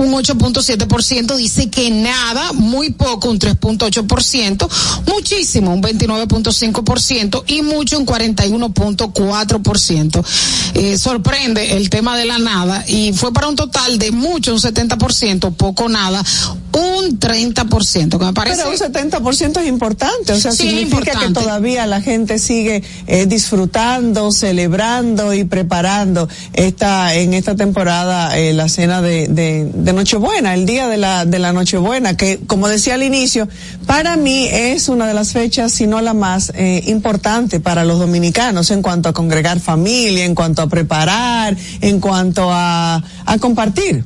un 8.7% dice que nada, muy poco, un 3.8%, muchísimo, un 29.5% y mucho, un 41.4%. Eh, sorprende el tema de la nada y fue para un total de mucho, un 70%, poco nada, un 30%, que me parece. Pero un 70% es importante, o sea, Sí, significa que importante. todavía la gente sigue eh, disfrutando, celebrando y preparando esta en esta temporada eh, la cena de, de, de Nochebuena, el día de la de la Nochebuena, que como decía al inicio, para mí es una de las fechas, si no la más eh, importante para los dominicanos en cuanto a congregar familia, en cuanto a preparar, en cuanto a, a compartir.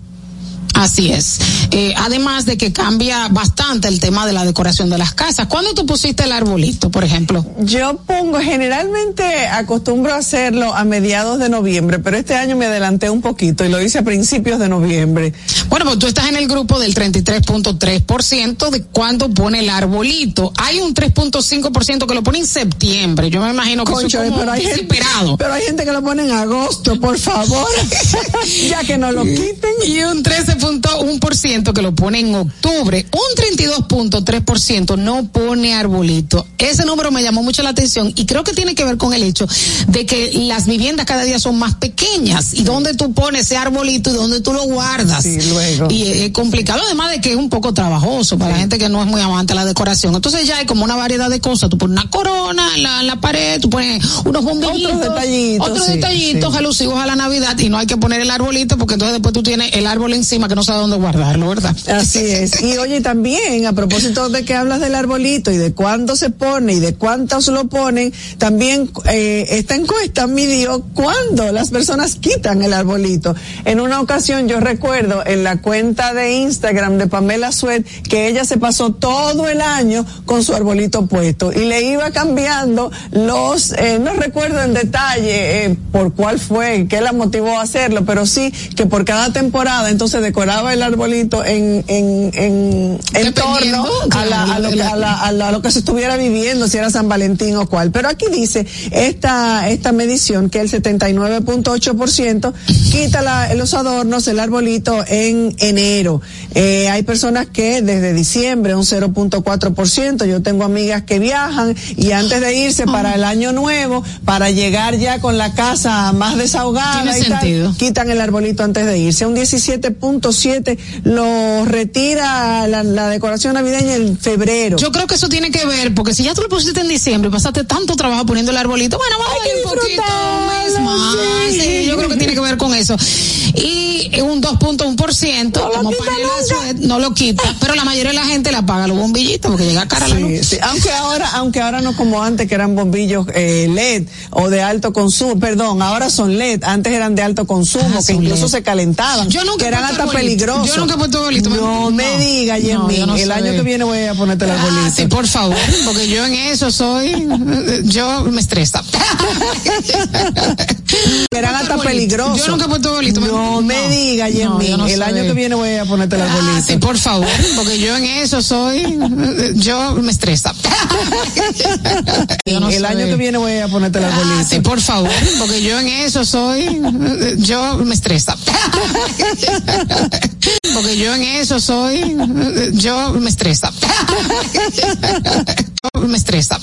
Así es. Eh, además de que cambia bastante el tema de la decoración de las casas. ¿Cuándo tú pusiste el arbolito, por ejemplo? Yo pongo, generalmente acostumbro a hacerlo a mediados de noviembre, pero este año me adelanté un poquito y lo hice a principios de noviembre. Bueno, pues tú estás en el grupo del 33.3% de cuando pone el arbolito. Hay un 3.5% que lo pone en septiembre. Yo me imagino que Concho, eso es pero hay gente, desesperado. pero hay gente que lo pone en agosto, por favor, ya que no lo quiten. Y un 13.1% que lo pone en octubre. Un 32.3% no pone arbolito. Ese número me llamó mucho la atención y creo que tiene que ver con el hecho de que las viviendas cada día son más pequeñas. ¿Y dónde tú pones ese arbolito y dónde tú lo guardas? Y es, complicado, además de que es un poco trabajoso para la gente que no es muy amante de la decoración. Entonces ya hay como una variedad de cosas. Tú pones una corona en la, en la pared, tú pones unos bombillitos. Otros detallitos, Otros sí, detallitos sí. alusivos a la Navidad y no hay que poner el arbolito porque entonces después tú tienes el árbol encima que no sabe dónde guardarlo, ¿verdad? Así es. Y oye, también, a propósito de que hablas del arbolito y de cuándo se pone y de cuántos lo ponen, también eh, esta encuesta midió cuándo las personas quitan el arbolito. En una ocasión yo recuerdo en la cuenta de Instagram de Pamela Suet que ella se pasó todo el año con su arbolito puesto y le iba cambiando los, eh, no recuerdo en detalle eh, por cuál fue, qué la motivó a hacerlo, pero sí que por cada temporada entonces decoraba el arbolito en, en, en, en torno a, la, a, lo, que- a, la- a la- a lo que se estuviera viviendo, si era San Valentín o cuál. Pero aquí dice esta, esta medición que el 79.8% quita la- los adornos, el arbolito en enero. Eh, hay personas que desde diciembre un 0.4%, yo tengo amigas que viajan y antes de irse para el año nuevo, para llegar ya con la casa más desahogada y tal, quitan el arbolito antes de irse. Un 17.7 lo retira la, la decoración navideña en febrero. Yo creo que eso tiene que ver, porque si ya tú lo pusiste en diciembre y pasaste tanto trabajo poniendo el arbolito, bueno, vamos a darle un poquito, un mes más. Sí, yo creo que tiene que ver con eso. Y un 2.1%, como Pamela Suet, no lo quita, pero la mayoría de la gente le apaga los bombillitos porque llega cara la Sí, luz. sí. Aunque ahora, aunque ahora no como antes que eran bombillos eh, LED o de alto consumo, perdón, ahora son LED, antes eran de alto consumo, Ah, que incluso LED. se calentaban, Yo nunca que eran hasta arbolito. peligrosos. Yo nunca he puesto arbolito. No, me diga, No, Yemi, yo no el año que viene voy a ponerte el arbolito. Ah, sí, por favor, porque yo en eso soy, yo me estresa. Eran hasta peligrosos. Yo nunca he puesto arbolito. No, me diga, no el año que viene voy a ponerte el Ah, arbolito. sí, por favor, porque yo en eso soy, yo me estresa. El año que viene voy a ponerte el arbolito. Ah, sí, por favor, porque yo en eso soy, yo me estresa. Porque yo en eso soy, yo me estresa. me estresa.